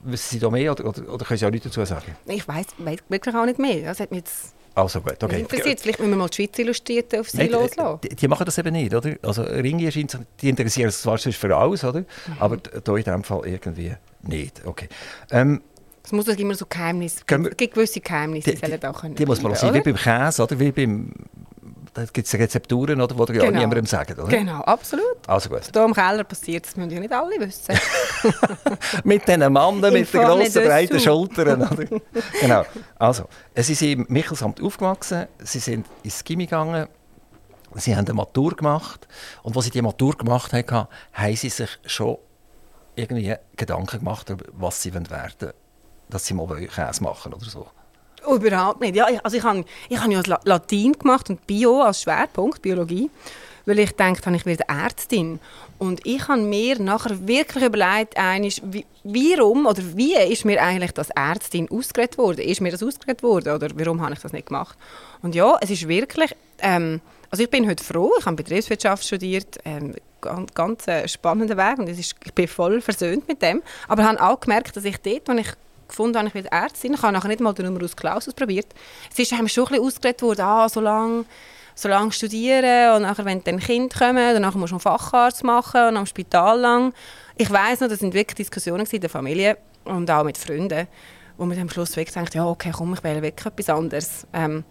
wissen Sie da mehr oder, oder, oder können Sie auch nichts dazu sagen? Ich weiß wirklich auch nicht mehr. Das hat mich jetzt also gut, okay. interessiert. Vielleicht müssen wir mal die Schweiz Illustrierten auf sie Nein, loslassen. Die, die, machen das eben nicht, oder? Also Ringe scheint, die interessieren sich zwar für alles, oder? Mhm. Aber da in diesem Fall irgendwie nicht. Okay. Ähm, es muss immer so Geheimnisse, es gibt gewisse Geheimnisse, die, die, die, die muss man auch sehen, wie beim Käse, oder? Wie beim da gibt es Rezepturen, oder, die genau. ja niemandem sagen, oder? Genau, absolut. Also gut. Hier im Keller passiert, das müssen ja nicht alle wissen. (laughs) mit diesen Mannen, mit (laughs) den grossen, breiten Schultern, oder? (laughs) genau. Also, Sie sind im Michelsamt aufgewachsen, Sie sind ins Gimmi gegangen, Sie haben eine Matur gemacht und als Sie die Matur gemacht haben, haben Sie sich schon irgendwie Gedanken gemacht, was Sie werden wollen, dass Sie mal Käse machen oder so. Oh, überhaupt nicht. Ja, also ich habe ich hab ja Latein gemacht und Bio als Schwerpunkt, Biologie, weil ich dachte, ich werde Ärztin. Und ich habe mir nachher wirklich überlegt, wie, warum oder wie ist mir eigentlich das Ärztin ausgeredet worden? Ist mir das ausgeredet worden oder warum habe ich das nicht gemacht? Und ja, es ist wirklich, ähm, also ich bin heute froh, ich habe Betriebswirtschaft studiert, ähm, ganz, ganz äh, spannender Weg und ist, ich bin voll versöhnt mit dem. Aber ich habe auch gemerkt, dass ich dort, wo ich gefunden habe, ich will Ärztin. Ich habe nachher nicht mal den Numerus Clausus probiert. Es ist einem schon ein bisschen worden, ah, so lange so lange studieren und nachher, wenn dann Kind kommen, dann musst du Facharzt machen und am Spital lang. Ich weiß noch, das sind wirklich Diskussionen in der Familie und auch mit Freunden, wo man am Schluss wirklich denkt, ja okay, komm, ich will wirklich etwas anderes. Ähm,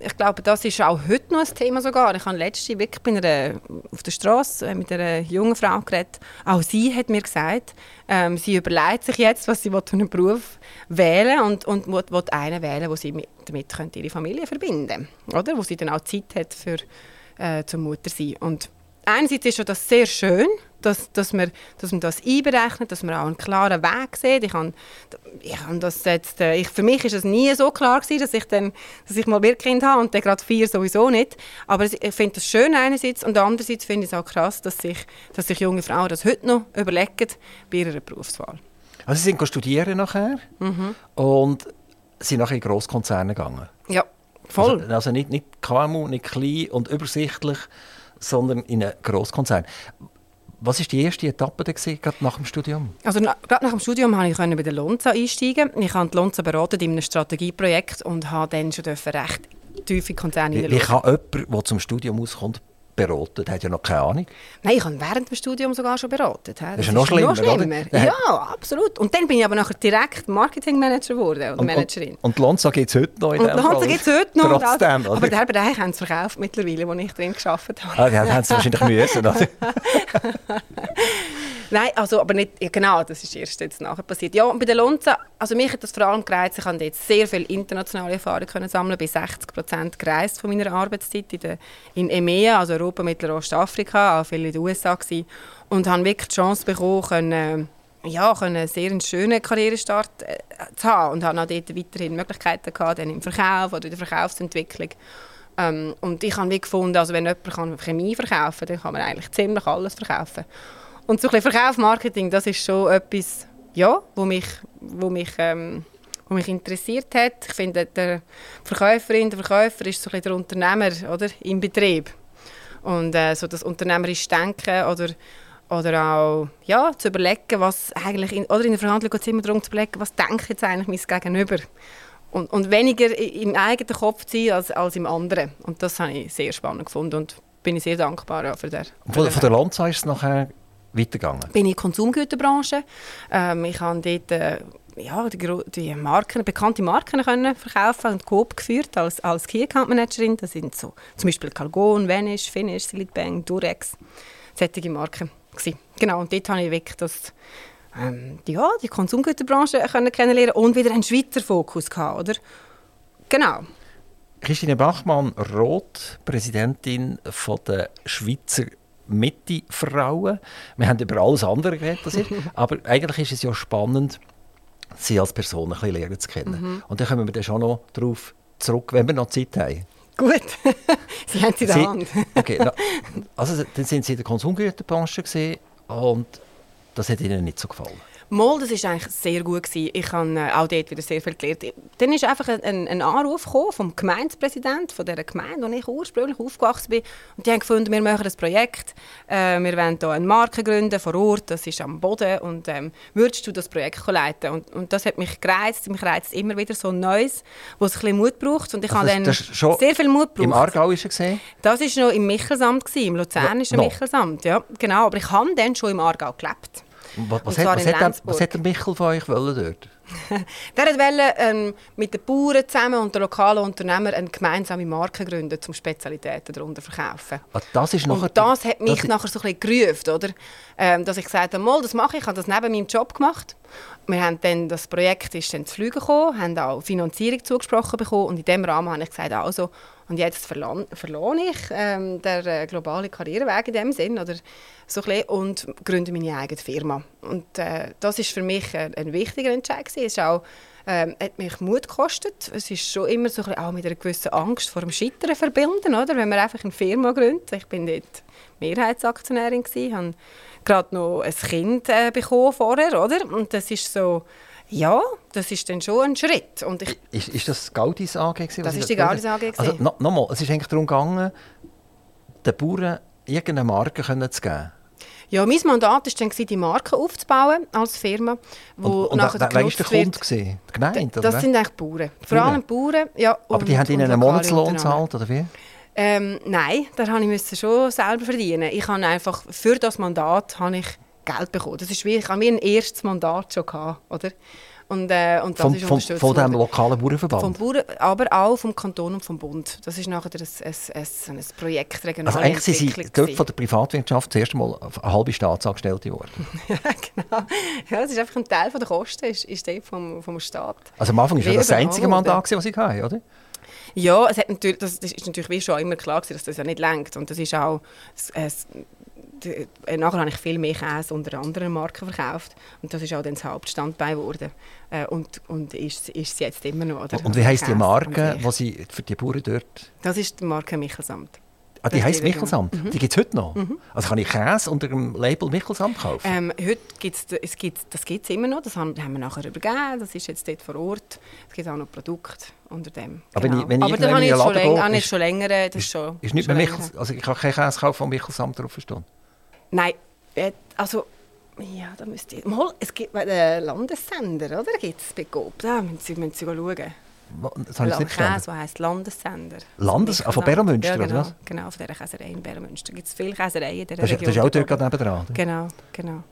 ich glaube, das ist auch heute noch ein Thema sogar. Ich habe letzte wirklich bei einer, auf der Straße äh, mit einer jungen Frau geredet. Auch sie hat mir gesagt, ähm, sie überlegt sich jetzt, was sie für einen Beruf wählen und, und will einen wählen, wo sie mit, damit könnte ihre Familie verbinden oder Wo sie dann auch Zeit hat für äh, zur Mutter sein. Und einerseits ist das sehr schön, dass, dass, man, dass man das einberechnet, dass man auch einen klaren Weg sieht. Ich habe, ich habe das jetzt, äh, ich, für mich ist es nie so klar gewesen, dass ich, dann, dass ich mal ein Kind habe und dann gerade vier sowieso nicht. Aber ich finde das schön einerseits und andererseits finde ich es auch krass, dass sich, dass sich junge Frauen das heute noch überlegen bei ihrer Berufswahl. Also Sie sind studieren nachher mhm. und sind nachher in Grosskonzerne gegangen? Ja, voll. Also, also nicht, nicht KMU, nicht klein und übersichtlich, sondern in einen Grosskonzern. Was war die erste Etappe gewesen, gerade nach dem Studium? Also gerade nach dem Studium konnte ich bei der Lonza einsteigen. Ich habe die Lonza beraten in einem Strategieprojekt und habe dann schon recht tiefe Konzerne Wie, wie kann jemand, der zum Studium auskommt, beraten? Der hat ja noch keine Ahnung. Nein, ich habe während dem Studium sogar schon beraten. Das, das ist ja noch schlimmer, noch schlimmer. Ja, absolut. Und dann bin ich aber nachher direkt Marketingmanager geworden und, und Managerin. Und, und Lonza gibt es heute noch in Und Lonza gibt es heute noch. Trotzdem, also, aber den Bereich haben sie verkauft mittlerweile, wo ich drin gearbeitet habe. Ah, die haben sie wahrscheinlich (laughs) müssen, oder? (laughs) Nein, also, aber nicht, ja, genau, das ist erst jetzt nachher passiert. Ja, und bei der Lonza, also mich hat das vor allem gereizt, ich konnte jetzt sehr viel internationale Erfahrung können sammeln, bin 60 Prozent gereist von meiner Arbeitszeit in, der, in EMEA, also Europa, Mittelostafrika, auch viel in den USA gewesen, und habe wirklich die Chance bekommen, können, ja, können sehr einen schönen Karrierestart äh, zu haben und habe auch dort weiterhin Möglichkeiten gehabt, dann im Verkauf oder in der Verkaufsentwicklung. Ähm, und ich habe gefunden, also wenn jemand Chemie verkaufen kann, dann kann man eigentlich ziemlich alles verkaufen. Und so ein bisschen Verkauf, das ist schon etwas, ja, wo mich, wo mich, ähm, wo mich interessiert hat. Ich finde, der Verkäuferin, der Verkäufer ist so ein der Unternehmer oder, im Betrieb. Und äh, so das unternehmerische Denken oder, oder auch ja, zu überlegen, was eigentlich, in, oder in der Verhandlung geht es immer darum zu überlegen, was denke jetzt eigentlich mein Gegenüber. Und, und weniger im eigenen Kopf zu sein als, als im anderen. Und das habe ich sehr spannend gefunden und bin ich sehr dankbar ja, für, der, Von, von der Lanza ist es nachher weitergegangen? Bin in der Konsumgüterbranche. Ähm, ich habe dort äh, ja, die, die Marken, bekannte Marken können verkaufen und Coop geführt als, als Key Account Managerin. Das sind so zum Beispiel Calgon, Vanish, Finish, Silitbang, Durex, solche Marken. Gewesen. Genau, und dort habe ich wirklich das, ähm, die, ja, die Konsumgüterbranche können kennenlernen und wieder einen Schweizer Fokus gehabt, oder? Genau. Christine Bachmann, Roth, Präsidentin von der Schweizer Mitte-Frauen. Wir haben über alles andere geredet, (laughs) aber eigentlich ist es ja spannend, sie als Person ein bisschen lernen zu kennen. Mhm. Und dann kommen wir dann schon noch darauf zurück, wenn wir noch Zeit haben. Gut, (laughs) Sie haben sie in der Hand. okay, na, (laughs) also dann sind Sie in der Konsumgüterbranche und das hat Ihnen nicht so gefallen? Mal, das war eigentlich sehr gut. Gewesen. Ich habe äh, auch dort wieder sehr viel gelernt. Dann ist einfach ein, ein Anruf vom Gemeindepräsidenten von dieser Gemeinde, wo ich ursprünglich aufgewachsen bin. Und die haben gefunden, wir machen ein Projekt. Äh, wir wollen hier eine Marke gründen vor Ort, das ist am Boden. Und ähm, würdest du das Projekt leiten? Und, und das hat mich gereizt. Mich reizt immer wieder so Neues, wo es ein bisschen Mut braucht. Und ich also habe dann sehr viel Mut gebraucht. Im Aargau ist er gesehen? Das war noch im Michelsamt, im Luzernischen ja, Michelsamt. Ja, genau. Aber ich habe dann schon im Aargau gelebt. Was, was, hat, was, hat der, was, hat, der, Michel von euch wollen dort? (laughs) der wollte ähm, mit den Bauern zusammen und den lokalen Unternehmern eine gemeinsame Marke gründen, um Spezialitäten darunter zu verkaufen. Ah, das ist und das hat mich das nachher so ein bisschen gerufen, oder? Ähm, dass ich gesagt habe, das mache ich, ich habe das neben meinem Job gemacht. Wir haben dann, das Projekt ist dann zu fliegen gekommen, haben auch Finanzierung zugesprochen bekommen und in diesem Rahmen habe ich gesagt, also, und jetzt verlohne ich ähm, den äh, globalen Karriereweg in dem Sinn oder so ein und gründe meine eigene Firma. Und äh, das ist für mich ein, ein wichtiger Entscheid. Es auch, ähm, hat mich Mut gekostet. Es ist schon immer so ein auch mit einer gewissen Angst vor dem Scheitern verbunden, oder? Wenn man einfach eine Firma gründet. Ich bin dort Mehrheitsaktionärin gewesen, habe gerade noch ein Kind äh, bekommen vorher, oder? Und das ist so ja, das ist dann schon ein Schritt. Und ich, ist, ist das Gaudis AG? Gewesen, das ist die Gaudis AG. Also, no, Nochmal, es ist eigentlich darum gegangen, den Bauern irgendeine Marke zu geben. Ja, mein Mandat war dann, die Marke aufzubauen als Firma, wo und, und nachher wer, wer war der Kunde? Die Gemeinde? Das sind eigentlich Bauern. Vor allem Bauern, ja. Aber die haben Ihnen einen Monatslohn gezahlt, oder wie? Ähm, nein, da musste ich schon selber verdienen. Ich habe einfach, für das Mandat habe ich Geld bekommen. Das ist wie, ich habe mir ein erstes Mandat schon gehabt, oder? Und, äh, und das vom, ist unterstützt Von, dem lokalen Bauernverband? Vom Bauern, aber auch vom Kanton und vom Bund. Das ist nachher ein, ein, ein, ein Projekt regionale Also eigentlich sind Sie dort von der Privatwirtschaft zuerst mal eine halbe Staatsangestellte geworden? (laughs) ja, genau. Ja, das ist einfach ein Teil der Kosten, ist, ist der vom, vom Staat. Also am Anfang war das das einzige Mandat, das Sie hatten, oder? Ja, es hat natürlich, das, ist natürlich wie schon immer klar dass das ja nicht lenkt. Und das ist auch äh, nachher habe ich viel mehr Käse unter anderen Marken verkauft und das ist auch dann das Hauptstandbein geworden äh, und, und ist, ist es jetzt immer noch. Oder? Und wie heisst die Marke, die Sie für die Bauern dort? Das ist die Marke Michelsamt. Ah, die heisst Michelsamt? Mhm. Die gibt es heute noch? Mhm. Also kann ich Käse unter dem Label Michelsamt kaufen? Ähm, heute gibt's, es gibt das gibt's immer noch, das haben, haben wir nachher übergeben, das ist jetzt dort vor Ort. Es gibt auch noch Produkte unter dem. Aber genau. wenn ich, wenn Aber dann habe ich schon, länger, ist, schon länger. Das ist, schon, ist nicht mehr Michels, also ich kann keinen Käse kaufen, von Michelsamt drauf stehen? Nein, äh, also ja, da müsst ihr... Mal, es gibt bei den Landessender, oder? Gibt es Begob? Da müssen Sie, müssen Sie schauen. Das habe ich nicht verstanden. Käse, heisst Landessender. Landes... Ah, von Bärenmünster, ja, genau, oder was? genau, von dieser Käserei in Bärenmünster. gibt es viele Käsereien in dieser das, Region. Das ist auch dort nebenan? Genau, genau.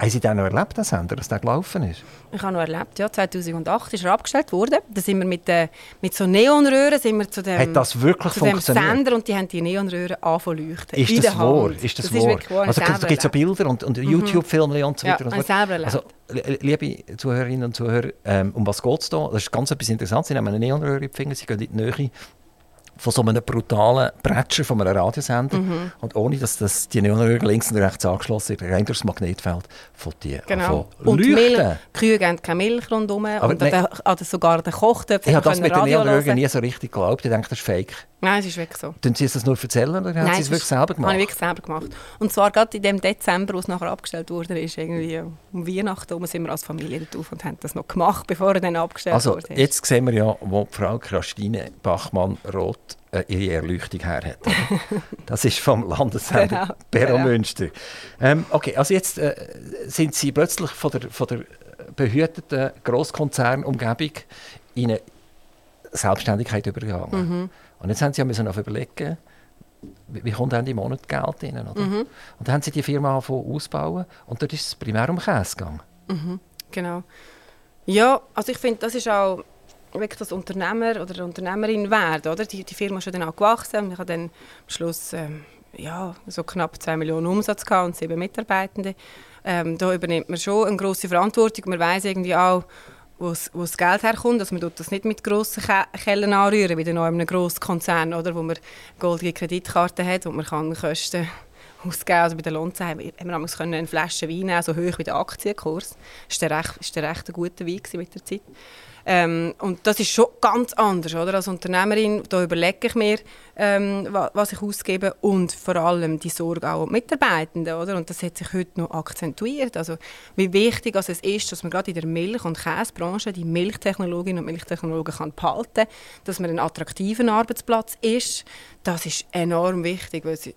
Haben Sie den noch erlebt, den Sender, dass der gelaufen ist? Ich habe noch erlebt, ja. 2008 ist er abgestellt worden. Da sind wir mit, äh, mit so Neonröhren sind wir zu dem, Hat das wirklich zu dem Sender und die haben die Neonröhren angefangen leuchten. Ist das wahr? Ist das, das wahr? Ist wahr. Also da gibt es ja Bilder und, und mhm. YouTube-Filme und so weiter. Ja, und so selber erlebt. Also, liebe Zuhörerinnen und Zuhörer, ähm, um was geht es da? Das ist ganz etwas Interessantes. Sie nehmen eine Neonröhre in die Finger, sie gehen in die Nähe von so einem brutalen Bretscher von einem Radiosender. Mhm. Und ohne, dass das die Neonröhre links und rechts angeschlossen ist, rein durchs Magnetfeld von die genau. Und Milch, Kühe geben keine Milch rundherum. Aber und ne, der, sogar der Kochtöpf Ich habe das mit den Neonröhren nie so richtig geglaubt. Ich denke, das ist fake. Nein, es ist wirklich so. Tun Sie das nur erzählen oder haben Sie es wirklich selber gemacht? Habe ich wirklich selber gemacht. Und zwar gerade in dem Dezember, wo es nachher abgestellt wurde, ist irgendwie um Weihnachten herum sind wir als Familie drauf und haben das noch gemacht, bevor er dann abgestellt also, wurde. Also jetzt sehen wir ja, wo Frau Christine Bachmann-Roth äh, ihre Erleuchtung her hat. (laughs) das ist vom Landeshaus genau, Beromünster. Genau. Ähm, okay, also jetzt äh, sind Sie plötzlich von der, von der behüteten Grosskonzernumgebung in eine Selbstständigkeit übergegangen. Mhm. Und jetzt haben sie ja müssen auf überlegen, wie kommt die Monat Geld rein, oder? Mhm. Und dann haben sie die Firma ausbauen und dort ist es primär um Käse gegangen. Mhm. Genau. Ja, also ich finde, das ist auch wirklich das Unternehmer oder Unternehmerin werden, oder? Die, die Firma ist dann auch gewachsen und ich habe dann am Schluss ähm, ja, so knapp 2 Millionen Umsatz gehabt und sieben Mitarbeitende. Ähm, da übernimmt man schon eine grosse Verantwortung. Man weiß irgendwie auch, wo das Geld herkommt. Also man tut das nicht mit grossen Kellen anrühren, wie in einem grossen Konzern, oder, wo man goldige Kreditkarten hat, wo man kann Kosten ausgegeben. Also bei der Lonza haben wir, haben eine Flasche Wein nehmen, so hoch wie der Aktienkurs. Das war recht, ist recht guter Wein mit der Zeit. Ähm, und das ist schon ganz anders, oder? Als Unternehmerin, da überlege ich mir, ähm, was ich ausgebe und vor allem die Sorge auch die Mitarbeitenden, oder? Und das hat sich heute noch akzentuiert. Also wie wichtig also es ist, dass man gerade in der Milch- und Käsebranche die Milchtechnologinnen und Milchtechnologen kann behalten, dass man ein attraktiver Arbeitsplatz ist, das ist enorm wichtig, weil sie,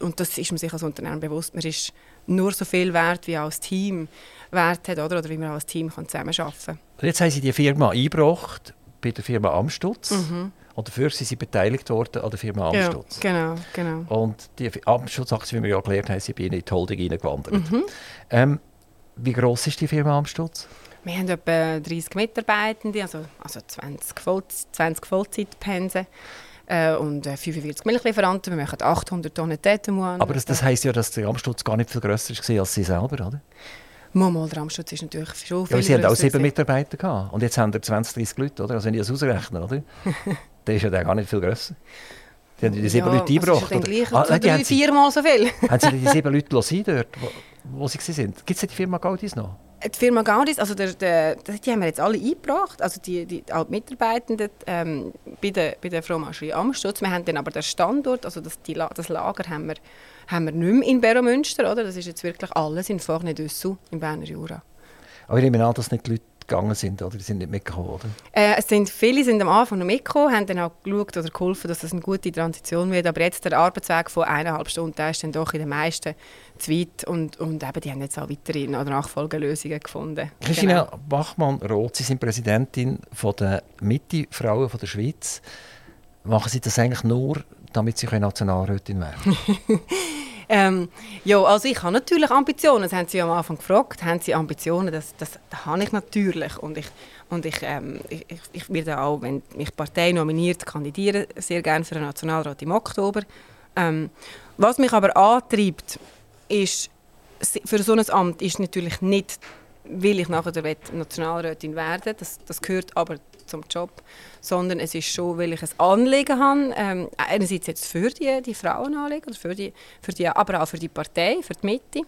und das ist man sich als Unternehmen bewusst. Man ist nur so viel wert, wie das Team Wert hat, oder, oder wie man als Team zusammenarbeiten kann. Jetzt haben Sie die Firma eingebracht bei der Firma Amstutz. Mhm. Und dafür sind Sie beteiligt worden an der Firma Amstutz. Ja, genau, genau. Und die Amstutz-Aktie, wie wir ja erklärt haben, sind bei Ihnen in die Holding reingewandert. Mhm. Ähm, wie gross ist die Firma Amstutz? Wir haben etwa 30 Mitarbeitende, also, also 20, Voll 20 Vollzeitpensen äh, und 45 äh, Milchlieferanten. Wir machen 800 Tonnen Tetemuan. Aber das, das heisst ja, dass der Amstutz gar nicht viel grösser war als Sie selber, oder? Mal, der Amstutz ist natürlich schon viel ja, Sie hatten auch sieben Mitarbeiter gehabt. und jetzt haben Sie 20, 30 Leute, oder? Also wenn ich das ausrechne, oder? (laughs) dann ist ja der gar nicht viel grösser. Die haben die sieben ja, Leute eingebracht. Also ist ah, so drei, viermal so viel. haben Sie die sieben (laughs) Leute dort, wo, wo sie waren? Gibt es die Firma Gaudis noch? Die Firma Gaudis, also der, der, die haben wir jetzt alle eingebracht, also die, die, die Mitarbeitenden ähm, bei der, bei der Fromagerie Amstutz. Wir haben dann aber den Standort, also das, die, das Lager haben wir, haben wir nicht mehr in Beromünster, oder? Das ist jetzt wirklich alles in Forne-Dessous im Berner Jura. Aber ich nehme an, dass nicht die Leute gegangen sind, oder? Die sind nicht mitgekommen, oder? Äh, es sind, viele sind am Anfang noch mitgekommen, haben dann auch geschaut oder geholfen, dass das eine gute Transition wird. Aber jetzt der Arbeitsweg von eineinhalb Stunden, der ist dann doch in den meisten zu weit. Und, und eben, die haben jetzt auch weitere Nachfolgelösungen gefunden. Christina genau. Bachmann-Roth, Sie sind Präsidentin von der Mitte-Frauen der Schweiz. Machen Sie das eigentlich nur, damit Sie Nationalrätin werden (laughs) Ähm, ja, also ich habe natürlich Ambitionen. Das haben Sie am Anfang gefragt. Haben Sie Ambitionen? Das, das, das habe ich natürlich. Und ich, und ich, ähm, ich, ich werde auch, wenn mich Partei nominiert, kandidieren sehr gerne für den Nationalrat im Oktober. Ähm, was mich aber antreibt, ist, für so ein Amt ist natürlich nicht, will ich nachher Nationalrätin werden. Das, das gehört aber zum Job, sondern es ist schon, weil ich ein Anliegen habe, ähm, einerseits jetzt für die, die Frauenanliegen, für die, für die, aber auch für die Partei, für die Mitte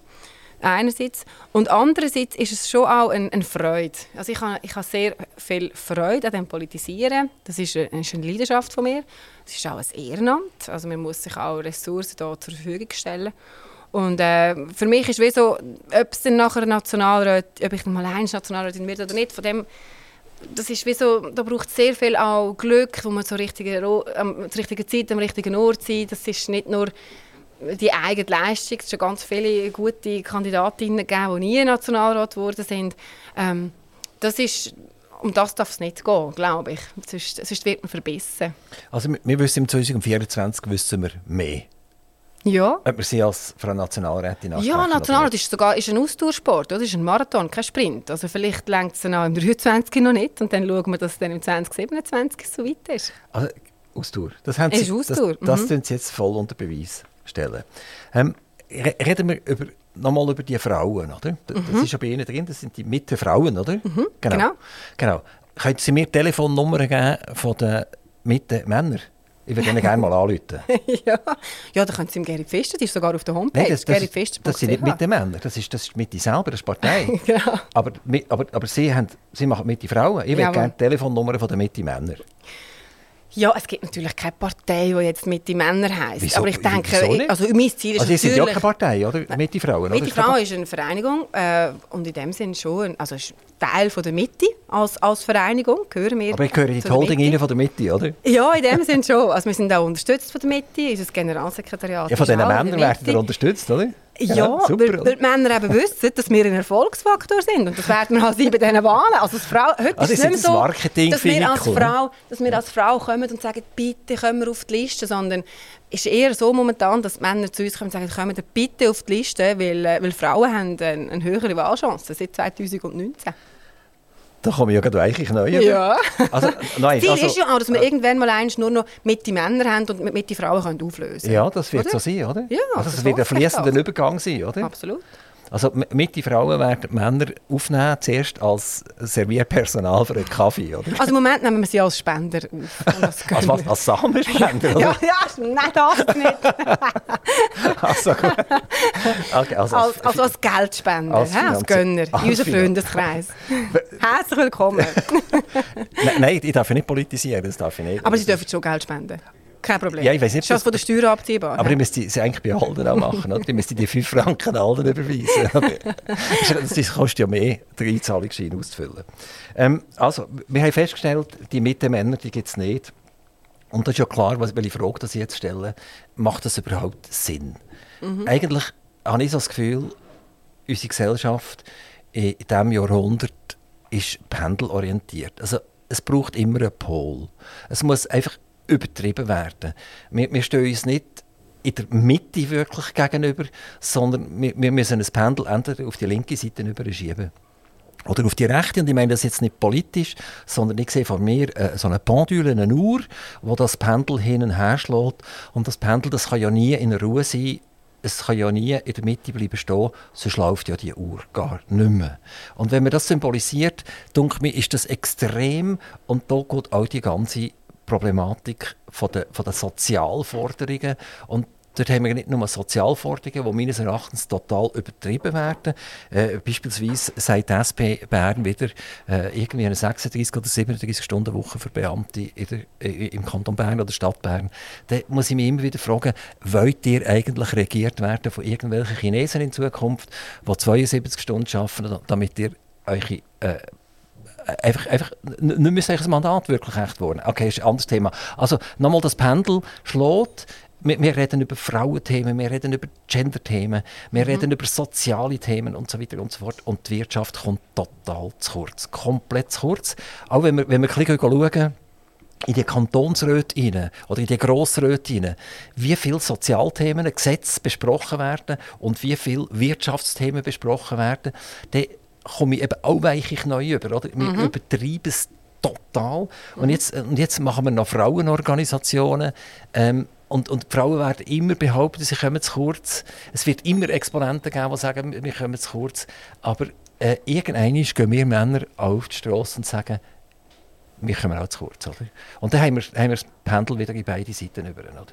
einerseits. Und andererseits ist es schon auch eine, eine Freude. Also ich habe, ich habe sehr viel Freude an dem Politisieren. Das ist eine, ist eine Leidenschaft von mir. Es ist auch ein Ehrenamt. Also man muss sich auch Ressourcen da zur Verfügung stellen. Und äh, für mich ist wie so, ob es dann nachher Nationalrat, ob ich mal eins Nationalrätin werde oder nicht, von dem das ist wie so, da braucht es sehr viel auch Glück, wo man zur richtigen, ähm, zur richtigen Zeit am richtigen Ort sein. Das ist nicht nur die eigene Leistung. Es schon ganz viele gute Kandidatinnen gegeben, die nie Nationalrat geworden sind. Ähm, das ist, um das darf es nicht gehen, glaube ich. Sonst, sonst wird man verbissen. Also wir wissen im 2024 wissen wir mehr. Ja. Ob man sie als Frau Nationalrätin ansprechen Ja, Nationalrat ist sogar ist ein Ausdauersport, Das ist ein Marathon, kein Sprint. Also vielleicht längt es auch im 23 noch nicht und dann schauen wir, dass es dann im 2027 so weit ist. Also Ausdauer, das haben Sie, das, das mhm. Sie jetzt voll unter Beweis stellen. Ähm, reden wir über, nochmal über die Frauen, oder? Das mhm. ist ja bei Ihnen drin, das sind die Mitte-Frauen, oder? Mhm, genau. genau. genau. Können Sie mir Telefonnummern geben von den Mitte-Männern? Ich würde Ihnen gerne mal anrufen. (laughs) ja. ja, da können Sie im Gerrit Fester, die ist sogar auf der Homepage. Nein, das, das, das, sind nicht Mitte Männer, das ist, das ist Mitte selber, das ist Partei. (laughs) genau. aber, aber, aber Sie, haben, Sie machen Mitte Frauen. Ich würde gerne die Telefonnummer der Mitte Männer. Ja, es gibt natürlich keine Partei, die jetzt Mitte Männer heisst. Wieso? Aber ich denke, also mein Ziel ist also natürlich... sind ja keine Partei, oder? Mitte Frauen, Mitte Frauen ist eine Vereinigung äh, und in dem Sinne schon, also ist Teil von der Mitte als, als Vereinigung, gehören wir Aber ich gehöre in die Holding rein von der Mitte, oder? Ja, in dem Sinne schon. Also wir sind auch unterstützt von der Mitte, unser Generalsekretariat Ja, von diesen Männern werden wir unterstützt, oder? Ja, ja super, weil, weil, die Männer eben wissen, dass wir ein Erfolgsfaktor sind. Und das werden wir halt bei diesen Wahlen. Also als Frau, heute also ist es nicht so, dass wir, als Frau, dass wir als Frau kommen und sagen, bitte kommen wir auf die Liste, sondern es ist eher so momentan, dass Männer zu uns kommen und sagen, kommen bitte auf die Liste, weil, äh, weil Frauen haben eine, eine höhere Wahlchance seit 2019. Da komme ich ja gerade eigentlich neu. Ja. Also, nein, Ziel also, ist ja auch, dass wir äh, irgendwann mal eins nur noch mit den Männern haben und mit den Frauen können auflösen Ja, das wird oder? so sein, oder? Ja, also, das, das wird ein fließender Übergang sein, oder? Absolut. Also mit die Frauen werden die Männer aufnehmen, zuerst als Servierpersonal für einen Kaffee, oder? Also im Moment nehmen wir sie als Spender auf. Als, (laughs) als, was, als Samenspender, oder? Ja, nein, das nicht. (laughs) also. Okay, also, als, also als Geldspender, als, als Gönner in unserem Freundeskreis. Herzlich willkommen. (laughs) nein, nein, ich darf nicht politisieren, das darf ich nicht. Aber Sie dürfen schon Geld spenden. Kein Problem. Ja, ich weiß nicht, das von der Steuer abziehbar. Aber ich müsste sie eigentlich bei Alden auch machen. Oder? Ich müsste die 5 Franken Alden überweisen. (laughs) das kostet ja mehr, den Einzahlungsschein auszufüllen. Ähm, also, wir haben festgestellt, die Mitte-Männer gibt es nicht. Und das ist ja klar, was, welche Frage das ich jetzt stelle. Macht das überhaupt Sinn? Mhm. Eigentlich habe ich so das Gefühl, unsere Gesellschaft in diesem Jahrhundert ist pendelorientiert. Also, es braucht immer einen Pol. Es muss einfach übertrieben werden. Wir, wir stehen uns nicht in der Mitte wirklich gegenüber, sondern wir, wir müssen ein Pendel entweder auf die linke Seite überschieben oder auf die rechte. Und ich meine das jetzt nicht politisch, sondern ich sehe vor mir äh, so eine Pendule, eine Uhr, wo das Pendel hin und her schlägt. Und das Pendel, das kann ja nie in Ruhe sein. Es kann ja nie in der Mitte bleiben stehen, sonst läuft ja die Uhr gar nicht mehr. Und wenn man das symbolisiert, denke mir, ist das extrem und da geht auch die ganze Problematik von der, von der Sozialforderungen. Und dort haben wir nicht nur Sozialforderungen, die meines Erachtens total übertrieben werden. Äh, beispielsweise sagt die SP Bern wieder äh, irgendwie eine 36 oder 37 Stunden Woche für Beamte der, äh, im Kanton Bern oder Stadt Bern. Da muss ich mich immer wieder fragen, wollt ihr eigentlich regiert werden von irgendwelchen Chinesen in Zukunft, die 72 Stunden arbeiten, damit ihr eure äh, einfach, einfach nicht mehr das Mandat wirklich echt worden. Okay, ist ein anderes Thema. Also nochmal, das Pendel schlägt. Wir, wir, reden über Frauenthemen, wir reden über Gender-Themen, wir mhm. reden über soziale Themen und so weiter und so fort. Und die Wirtschaft kommt total zu kurz. Komplett zu kurz. Auch wenn wir, wenn wir ein bisschen schauen, in die Kantonsräte rein, oder in die Grossräte rein, wie viele Sozialthemen, Gesetze besprochen werden und wie viele Wirtschaftsthemen besprochen werden, dann komme ich eben auch weichig neu über. Oder? Wir mhm. übertreiben es total. Mhm. Und, jetzt, und jetzt machen wir noch Frauenorganisationen. Ähm, und, und die Frauen werden immer behaupten, sie kommen zu kurz. Es wird immer Exponenten geben, die sagen, wir kommen zu kurz. Aber äh, irgendwann gehen wir Männer auf die Straße und sagen, wir kommen auch zu kurz. Oder? Und dann haben wir, haben wir das Pendel wieder in beide Seiten über. Oder?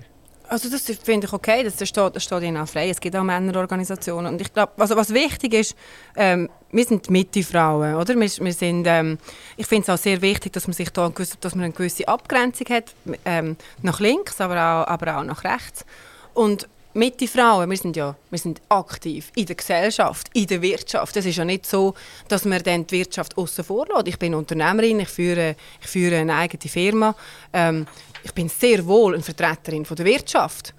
Also das finde ich okay, das steht, das steht ihnen auch frei. Es gibt auch Männerorganisationen. Und ich glaube, also was wichtig ist, ähm, wir sind Mitte-Frauen, oder? Wir, wir sind, ähm, ich finde es auch sehr wichtig, dass man sich da gewisse, dass man eine gewisse Abgrenzung hat, ähm, nach links, aber auch, aber auch nach rechts. Und Mitte-Frauen, wir sind ja wir sind aktiv in der Gesellschaft, in der Wirtschaft. Es ist ja nicht so, dass man dann die Wirtschaft außen vor. Ich bin Unternehmerin, ich führe, ich führe eine eigene Firma. Ähm, ich bin sehr wohl eine Vertreterin von der Wirtschaft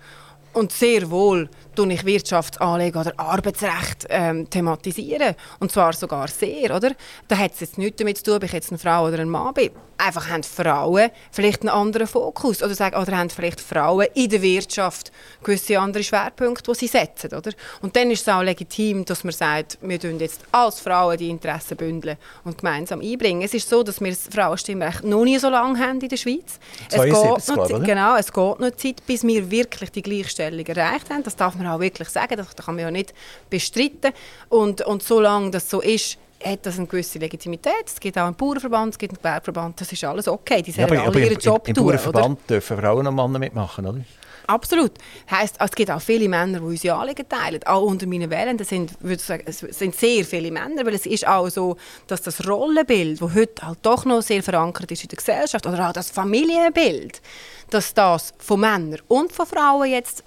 und sehr wohl tue ich Wirtschaftsanliegen oder Arbeitsrecht ähm, thematisieren. Und zwar sogar sehr, oder? Da hat es jetzt nichts damit zu tun, ob ich jetzt eine Frau oder ein Mann bin. Einfach haben Frauen vielleicht einen anderen Fokus oder, sagen, oder haben vielleicht Frauen in der Wirtschaft gewisse andere Schwerpunkte, die sie setzen, oder? Und dann ist es auch legitim, dass man sagt, wir tun jetzt als Frauen die Interessen bündeln und gemeinsam einbringen. Es ist so, dass wir das Frauenstimmrecht noch nie so lange haben in der Schweiz. Es geht, noch, genau, es geht noch Zeit, bis wir wirklich die Gleichstellung erreicht haben. Das darf man auch wirklich sagen, das kann man ja nicht bestreiten. Und, und solange das so ist, hat das eine gewisse Legitimität. Es gibt auch einen Bauernverband, es gibt einen Gewerbeverband, das ist alles okay. Die sollen ja, alle ihren Job im, im, im Bauernverband oder? dürfen Frauen und Männer mitmachen, oder? Absolut. Heißt, es gibt auch viele Männer, die unsere Anliegen teilen. Auch unter meinen Wählenden sind, würde ich sagen, es sind sehr viele Männer, weil es ist auch so, dass das Rollenbild, das heute halt doch noch sehr verankert ist in der Gesellschaft, oder auch das Familienbild, dass das von Männern und von Frauen jetzt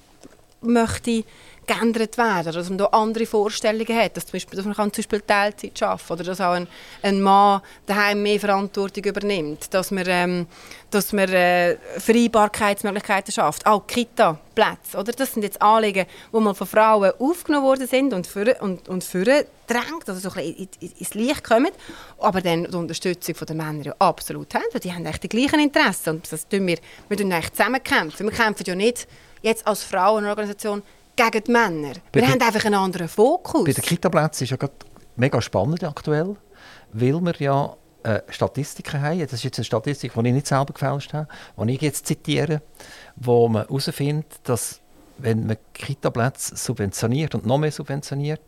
möchte geändert werden dass man da andere Vorstellungen hat, dass, zum Beispiel, dass man kann zum Beispiel Teilzeit arbeiten kann oder dass auch ein, ein Mann daheim mehr Verantwortung übernimmt, dass man, ähm, dass man äh, Vereinbarkeitsmöglichkeiten schafft, auch Kita-Plätze, oder? Das sind jetzt Anliegen, die mal von Frauen aufgenommen worden sind und für und, und für drängt, also so ein bisschen ins Licht kommen, aber dann die Unterstützung der Männer ja absolut haben, weil die haben eigentlich die gleichen Interessen und das tun wir, wir tun eigentlich zusammen kämpfen. Wir kämpfen ja nicht jetzt als Frauenorganisation gegen die Männer. Bei wir haben einfach einen anderen Fokus. Bei den Kita-Plätzen ist ja gerade mega spannend aktuell, weil wir ja äh, Statistiken haben. Das ist jetzt eine Statistik, die ich nicht selber gefälscht habe, die ich jetzt zitiere, wo man herausfindet, dass wenn man Kita-Plätze subventioniert und noch mehr subventioniert,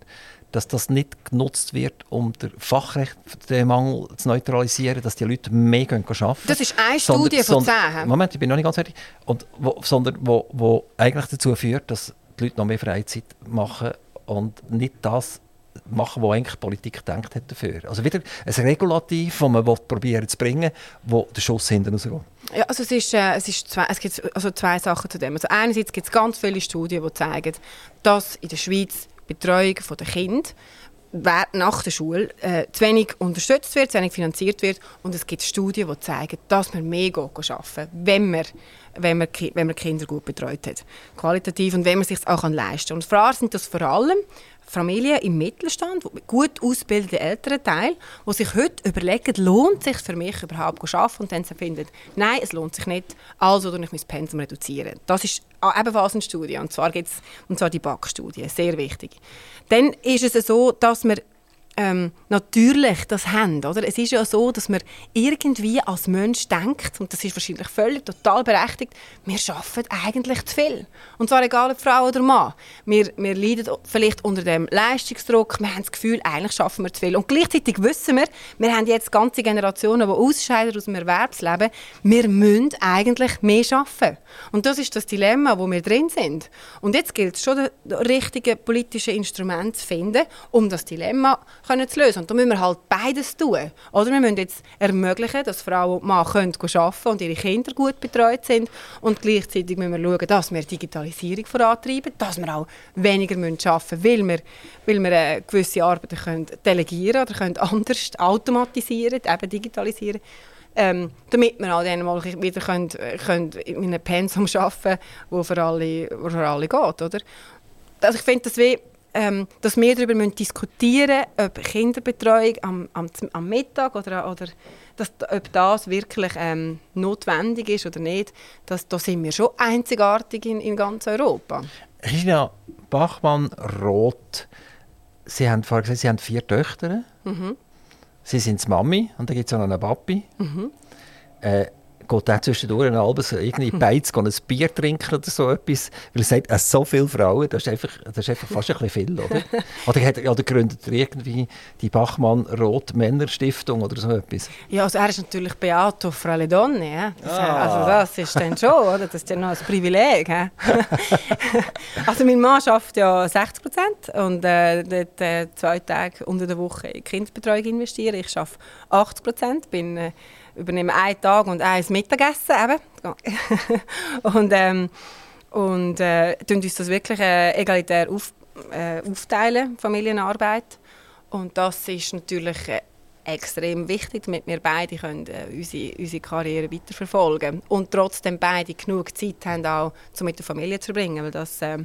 dass das nicht genutzt wird, um den Fachkräftemangel zu neutralisieren, dass die Leute mehr gehen arbeiten. Das ist eine Studie von zehn. Moment, ich bin noch nicht ganz fertig. Und wo, sondern wo, wo eigentlich dazu führt, dass die Leute noch mehr Freizeit machen und nicht das machen, was eigentlich Politik gedacht hat dafür. Also wieder ein Regulativ, das man probieren zu bringen, wo der Schuss hinten rausgeht. Ja, also es, ist, äh, es, ist zwei, es gibt also zwei Sachen zu dem. Also einerseits gibt es ganz viele Studien, die zeigen, dass in der Schweiz Betreuung der Kinder nach der Schule äh, zu wenig unterstützt wird, zu wenig finanziert wird. Und es gibt Studien, die zeigen, dass man mehr arbeiten wenn man, wenn, man, wenn man Kinder gut betreut hat. Qualitativ und wenn man sich auch leisten kann. Und allem sind das vor allem Familien im Mittelstand, gut ausgebildete Elternteil, die sich heute überlegen, lohnt es sich für mich überhaupt zu arbeiten und dann finden, nein, es lohnt sich nicht, also ich mein Pensum reduzieren. Das ist ebenfalls eine Studie, und zwar, gibt's, und zwar die BAC-Studie, sehr wichtig. Dann ist es so, dass wir ähm, natürlich das haben. Oder? Es ist ja so, dass man irgendwie als Mensch denkt, und das ist wahrscheinlich völlig total berechtigt, wir arbeiten eigentlich zu viel. Und zwar egal ob Frau oder Mann. Wir, wir leiden vielleicht unter dem Leistungsdruck, wir haben das Gefühl, eigentlich schaffen wir zu viel. Und gleichzeitig wissen wir, wir haben jetzt ganze Generationen, die ausscheiden aus dem Erwerbsleben, wir müssen eigentlich mehr arbeiten. Und das ist das Dilemma, wo wir drin sind. Und jetzt gilt es schon, das richtige politische Instrument zu finden, um das Dilemma können zu lösen. Und da müssen wir halt beides tun. Oder wir müssen jetzt ermöglichen, dass Frauen und können arbeiten und ihre Kinder gut betreut sind. Und gleichzeitig müssen wir schauen, dass wir Digitalisierung vorantreiben, dass wir auch weniger arbeiten müssen, weil wir, weil wir äh, gewisse Arbeiten können delegieren oder können anders automatisieren, eben digitalisieren ähm, damit wir dann mal wieder können, können in einem Pensum arbeiten können, das für alle, für alle geht. Oder? Also ich finde das wie ähm, dass wir darüber diskutieren müssen, ob Kinderbetreuung am, am, am Mittag oder, oder dass, ob das wirklich ähm, notwendig ist oder nicht, das, da sind wir schon einzigartig in, in ganz Europa. Regina Bachmann-Roth, Sie haben vorhin gesagt, Sie haben vier Töchter. Mhm. Sie sind die Mami und dann gibt es auch noch eine Papi. Mhm. Äh, geht auch zwischendurch abends irgendwie hm. Beiz ein Bier trinken oder so etwas, weil er sagt, äh, so viele Frauen, das ist einfach, das ist einfach fast ein bisschen viel, oder? (laughs) oder, hat, oder gründet er irgendwie die Bachmann-Rot-Männer-Stiftung oder so etwas? Ja, also er ist natürlich Beato fra le donne, ja? das, ah. also das ist dann schon, oder? das ist ja noch ein Privileg. (laughs) also mein Mann arbeitet ja 60 Prozent und äh, dort, äh, zwei Tage unter der Woche in Kinderbetreuung investieren. Ich arbeite 80 Prozent, bin äh, übernehmen einen Tag und eins Mittagessen eben. (laughs) und ähm, und äh, uns das wirklich äh, egalitär auf, äh, aufteilen, Familienarbeit. Und das ist natürlich äh, extrem wichtig, damit wir beide können, äh, unsere, unsere Karriere weiterverfolgen und trotzdem beide genug Zeit haben, auch um mit der Familie zu verbringen, weil das äh,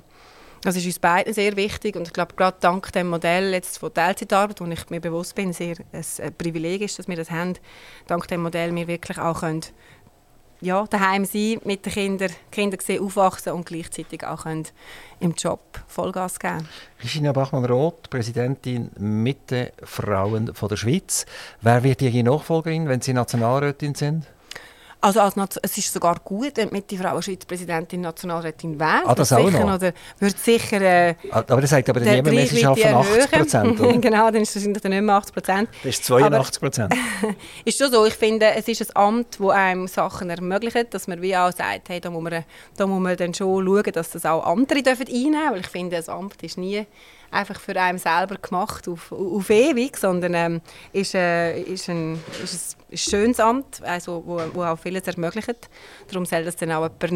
das ist uns beiden sehr wichtig und ich glaube, gerade dank dem Modell jetzt von Teilzeitarbeit, wo ich mir bewusst bin, sehr ein Privileg ist, dass wir das haben, dank dem Modell wir wirklich auch können, ja, daheim sein, mit den Kindern, Kinder sehen, aufwachsen und gleichzeitig auch können im Job Vollgas geben. Regina Bachmann-Roth, Präsidentin Mitte Frauen von der Schweiz. Wer wird Ihre Nachfolgerin, wenn Sie Nationalrätin sind? Also als es ist sogar gut, wenn die Frau Schweizpräsidentin Nationalrätin wäre. Ah, das auch noch? Oder wird sicher... Äh, ah, aber das sagt aber niemand mehr, sie schaffen 80 Prozent, (laughs) Genau, dann ist es wahrscheinlich nicht mehr 80 Prozent. Das ist 82 Prozent. (laughs) ist schon so, ich finde, es ist ein Amt, das einem Sachen ermöglicht, dass man wie auch sagt, hey, da muss man, da muss man dann schon schauen, dass das auch andere dürfen einnehmen dürfen, weil ich finde, ein Amt ist nie einfach für einen selber gemacht auf, auf ewig, sondern ähm, ist, äh, ist, ein, ist ein schönes Amt, also, wo, wo auch vieles ermöglicht. Darum soll das dann auch jemand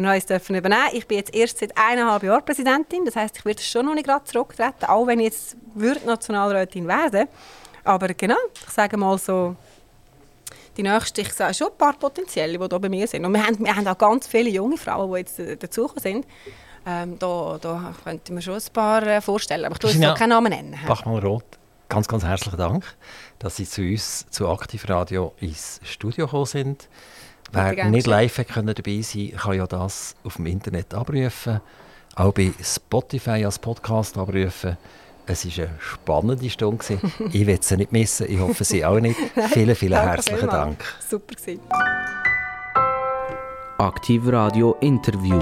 Neues, dürfen übernehmen. Ich bin jetzt erst seit eineinhalb Jahren Präsidentin, das heißt, ich werde schon noch nicht gerade zurücktreten, auch wenn ich jetzt würde Nationalrätin werden Aber genau, ich sage mal so, die nächste, ich sage schon ein paar Potenzielle, die hier bei mir sind. Und wir haben, wir haben auch ganz viele junge Frauen, die jetzt äh, dazugekommen sind. Ähm, da, da könnte man schon ein paar äh, vorstellen, aber ich tue jetzt keinen Namen nennen. Bachmann-Roth, ganz, ganz herzlichen Dank, dass Sie zu uns, zu Aktivradio, ins Studio gekommen sind. Wer nicht live dabei sein kann ja das auf dem Internet abrufen. Auch bei Spotify als Podcast abrufen. Es war eine spannende Stunde. (laughs) ich will sie nicht missen. Ich hoffe, Sie auch nicht. Vielen, vielen herzlichen Dank. Super gewesen. Aktiv Radio Interview.